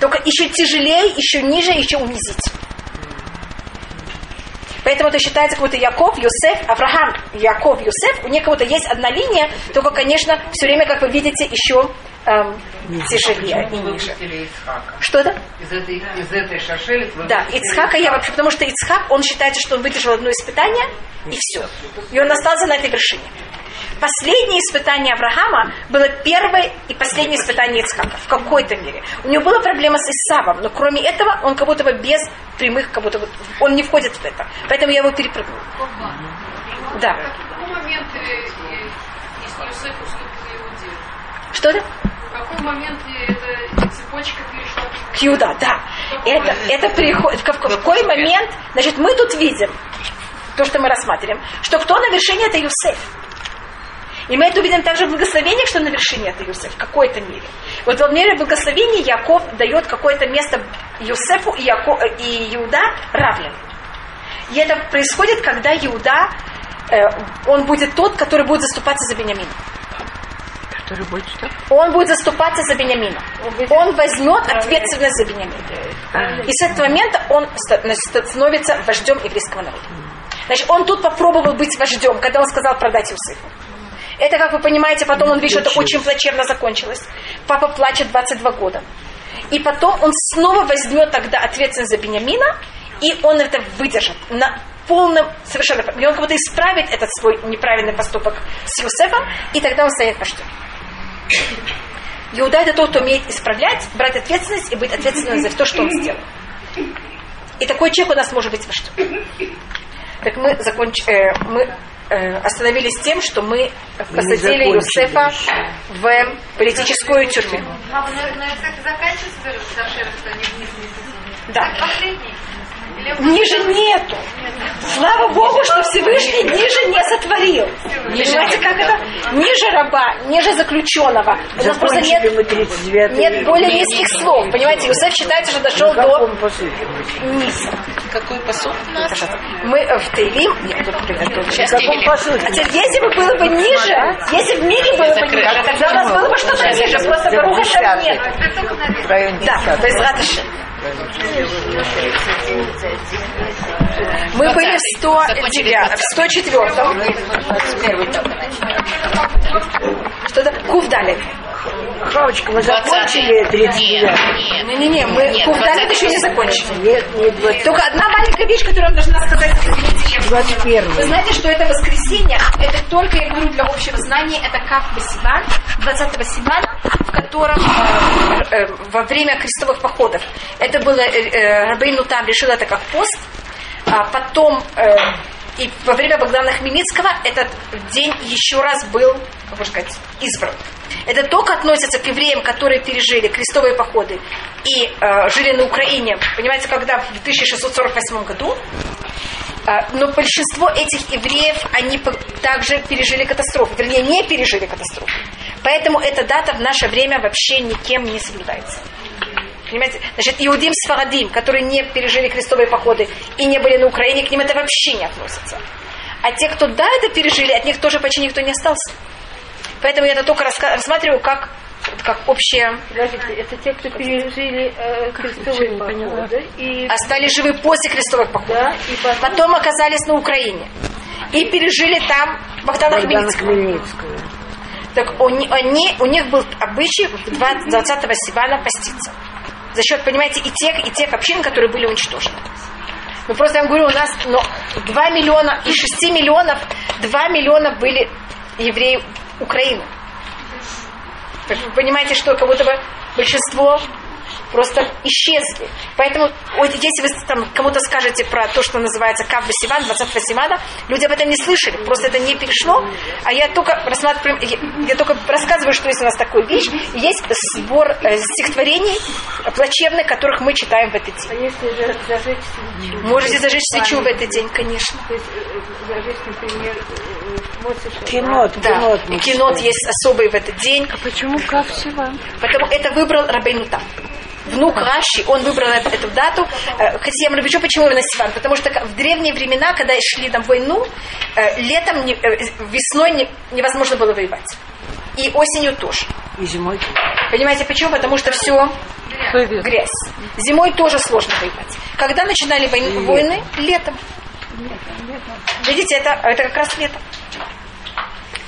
Только еще тяжелее, еще ниже, еще унизительнее. Поэтому это считается какой-то Яков, Йосеф, Авраам, Яков, Йосеф. У будто есть одна линия, только, конечно, все время, как вы видите, еще эм, тяжелее и ниже. Что это? Из этой, из этой шашели Да, Ицхака я вообще, потому что Ицхак, он считается, что он выдержал одно испытание, и все. И он остался на этой вершине. Последнее испытание Авраама было первое и последнее испытание Ицхака в какой-то мере. У него была проблема с Исавом, но кроме этого он как будто бы без прямых, как будто бы, он не входит в это. Поэтому я его перепрыгнул. Да. В какой момент э, уступил Иуде? Что это? В какой момент эта цепочка перешла к Иуда, да. Это, это приходит, в какой момент, значит, мы тут видим, то, что мы рассматриваем, что кто на вершине, это Юсеф. И мы это увидим также в благословениях, что на вершине это Юсеф, в какой-то мере. Вот в мере благословения Яков дает какое-то место Юсефу и, Яко, и Иуда равным. И это происходит, когда Иуда, э, он будет тот, который будет заступаться за Бениамина. Который будет что? Он будет заступаться за Бениамина. Он возьмет ответственность за Бениамина. И с этого момента он становится вождем еврейского народа. Значит, он тут попробовал быть вождем, когда он сказал продать Иосифу. Это, как вы понимаете, потом он видит, что это очень плачевно закончилось. Папа плачет 22 года. И потом он снова возьмет тогда ответственность за Бениамина, и он это выдержит на полном, совершенно, и он как будто исправит этот свой неправильный поступок с Юсефом, и тогда он станет вождем. Иуда это тот, кто умеет исправлять, брать ответственность и быть ответственным за то, что он сделал. И такой человек у нас может быть вождем. Так мы, законч... э, мы остановились тем, что мы посадили Юсефа в политическую тюрьму. А, это заканчивается, Да. Ниже нету. Слава Богу, что Всевышний ниже не сотворил. Ниже Понимаете, как это? Ниже раба, ниже заключенного. У нас просто нет, нет более низких слов. Понимаете, Юсеф считается, что дошел до низа. Какой посуд у нас? Мы в Тейлим, я буду Сейчас Каком посуде? А если бы было бы ниже, если в мире было бы ниже, тогда у нас было бы что-то ниже, просто Баруха нет. Да, то есть Раташи. Мы были в 109, в 104. Что-то Кувдалит. Хавочка, мы закончили 39? Не-не-не, мы Кувдалит еще не закончили. Нет, нет, 20. Только одна маленькая вещь, которую я должна сказать. 21. Вы знаете, что это воскресенье, это только, я говорю, для общего знания, это как Сиван, 20 Сивана, в котором э, э, во время крестовых походов, это было, э, э, Рабейну там решил это как пост, а потом э, и во время Богдана Хмельницкого этот день еще раз был, можно сказать, избран. Это только относится к евреям, которые пережили крестовые походы и э, жили на Украине, понимаете, когда в 1648 году. Э, но большинство этих евреев, они также пережили катастрофу, вернее, не пережили катастрофу. Поэтому эта дата в наше время вообще никем не соблюдается. Понимаете? Значит, иудим с Фарадим, которые не пережили крестовые походы и не были на Украине, к ним это вообще не относится. А те, кто да, это пережили, от них тоже почти никто не остался. Поэтому я это только рассматриваю как как общее... Подождите, это те, кто пережили э, крестовые походы и... Остались живы после крестовых походов. Да, и потом... потом оказались на Украине. И пережили там Богдана Хмельницкого. Так они, они, у них был обычай 20-го Сивана поститься. За счет, понимаете, и тех, и тех общин, которые были уничтожены. Ну просто я вам говорю, у нас ну, 2 миллиона, из 6 миллионов 2 миллиона были евреи Украины. Вы понимаете, что как будто бы большинство просто исчезли. Поэтому вот, если вы там кому-то скажете про то, что называется Кав Сиван, 20 Сивана, люди об этом не слышали, просто это не перешло. А я только рассматриваю, я, я только рассказываю, что есть у нас такая вещь. Есть сбор э, стихотворений плачевных, которых мы читаем в этот день. А если зажечь свечу? Можете зажечь свечу в этот день, конечно. То есть э, зажечь, например, э, Кинот, да. кинот. И кинот есть особый в этот день. А почему Кав Сиван? Потому это выбрал Рабейну там внук Раши, он выбрал эту, эту дату. Э, хотя я говорю, почему именно Сиван? Потому что в древние времена, когда шли на войну, э, летом, э, весной не, невозможно было воевать. И осенью тоже. И зимой. Понимаете, почему? Потому что все грязь. грязь. Зимой тоже сложно воевать. Когда начинали войны? войны? Летом. Видите, это, это как раз лето.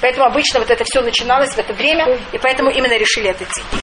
Поэтому обычно вот это все начиналось в это время, и поэтому именно решили этот день.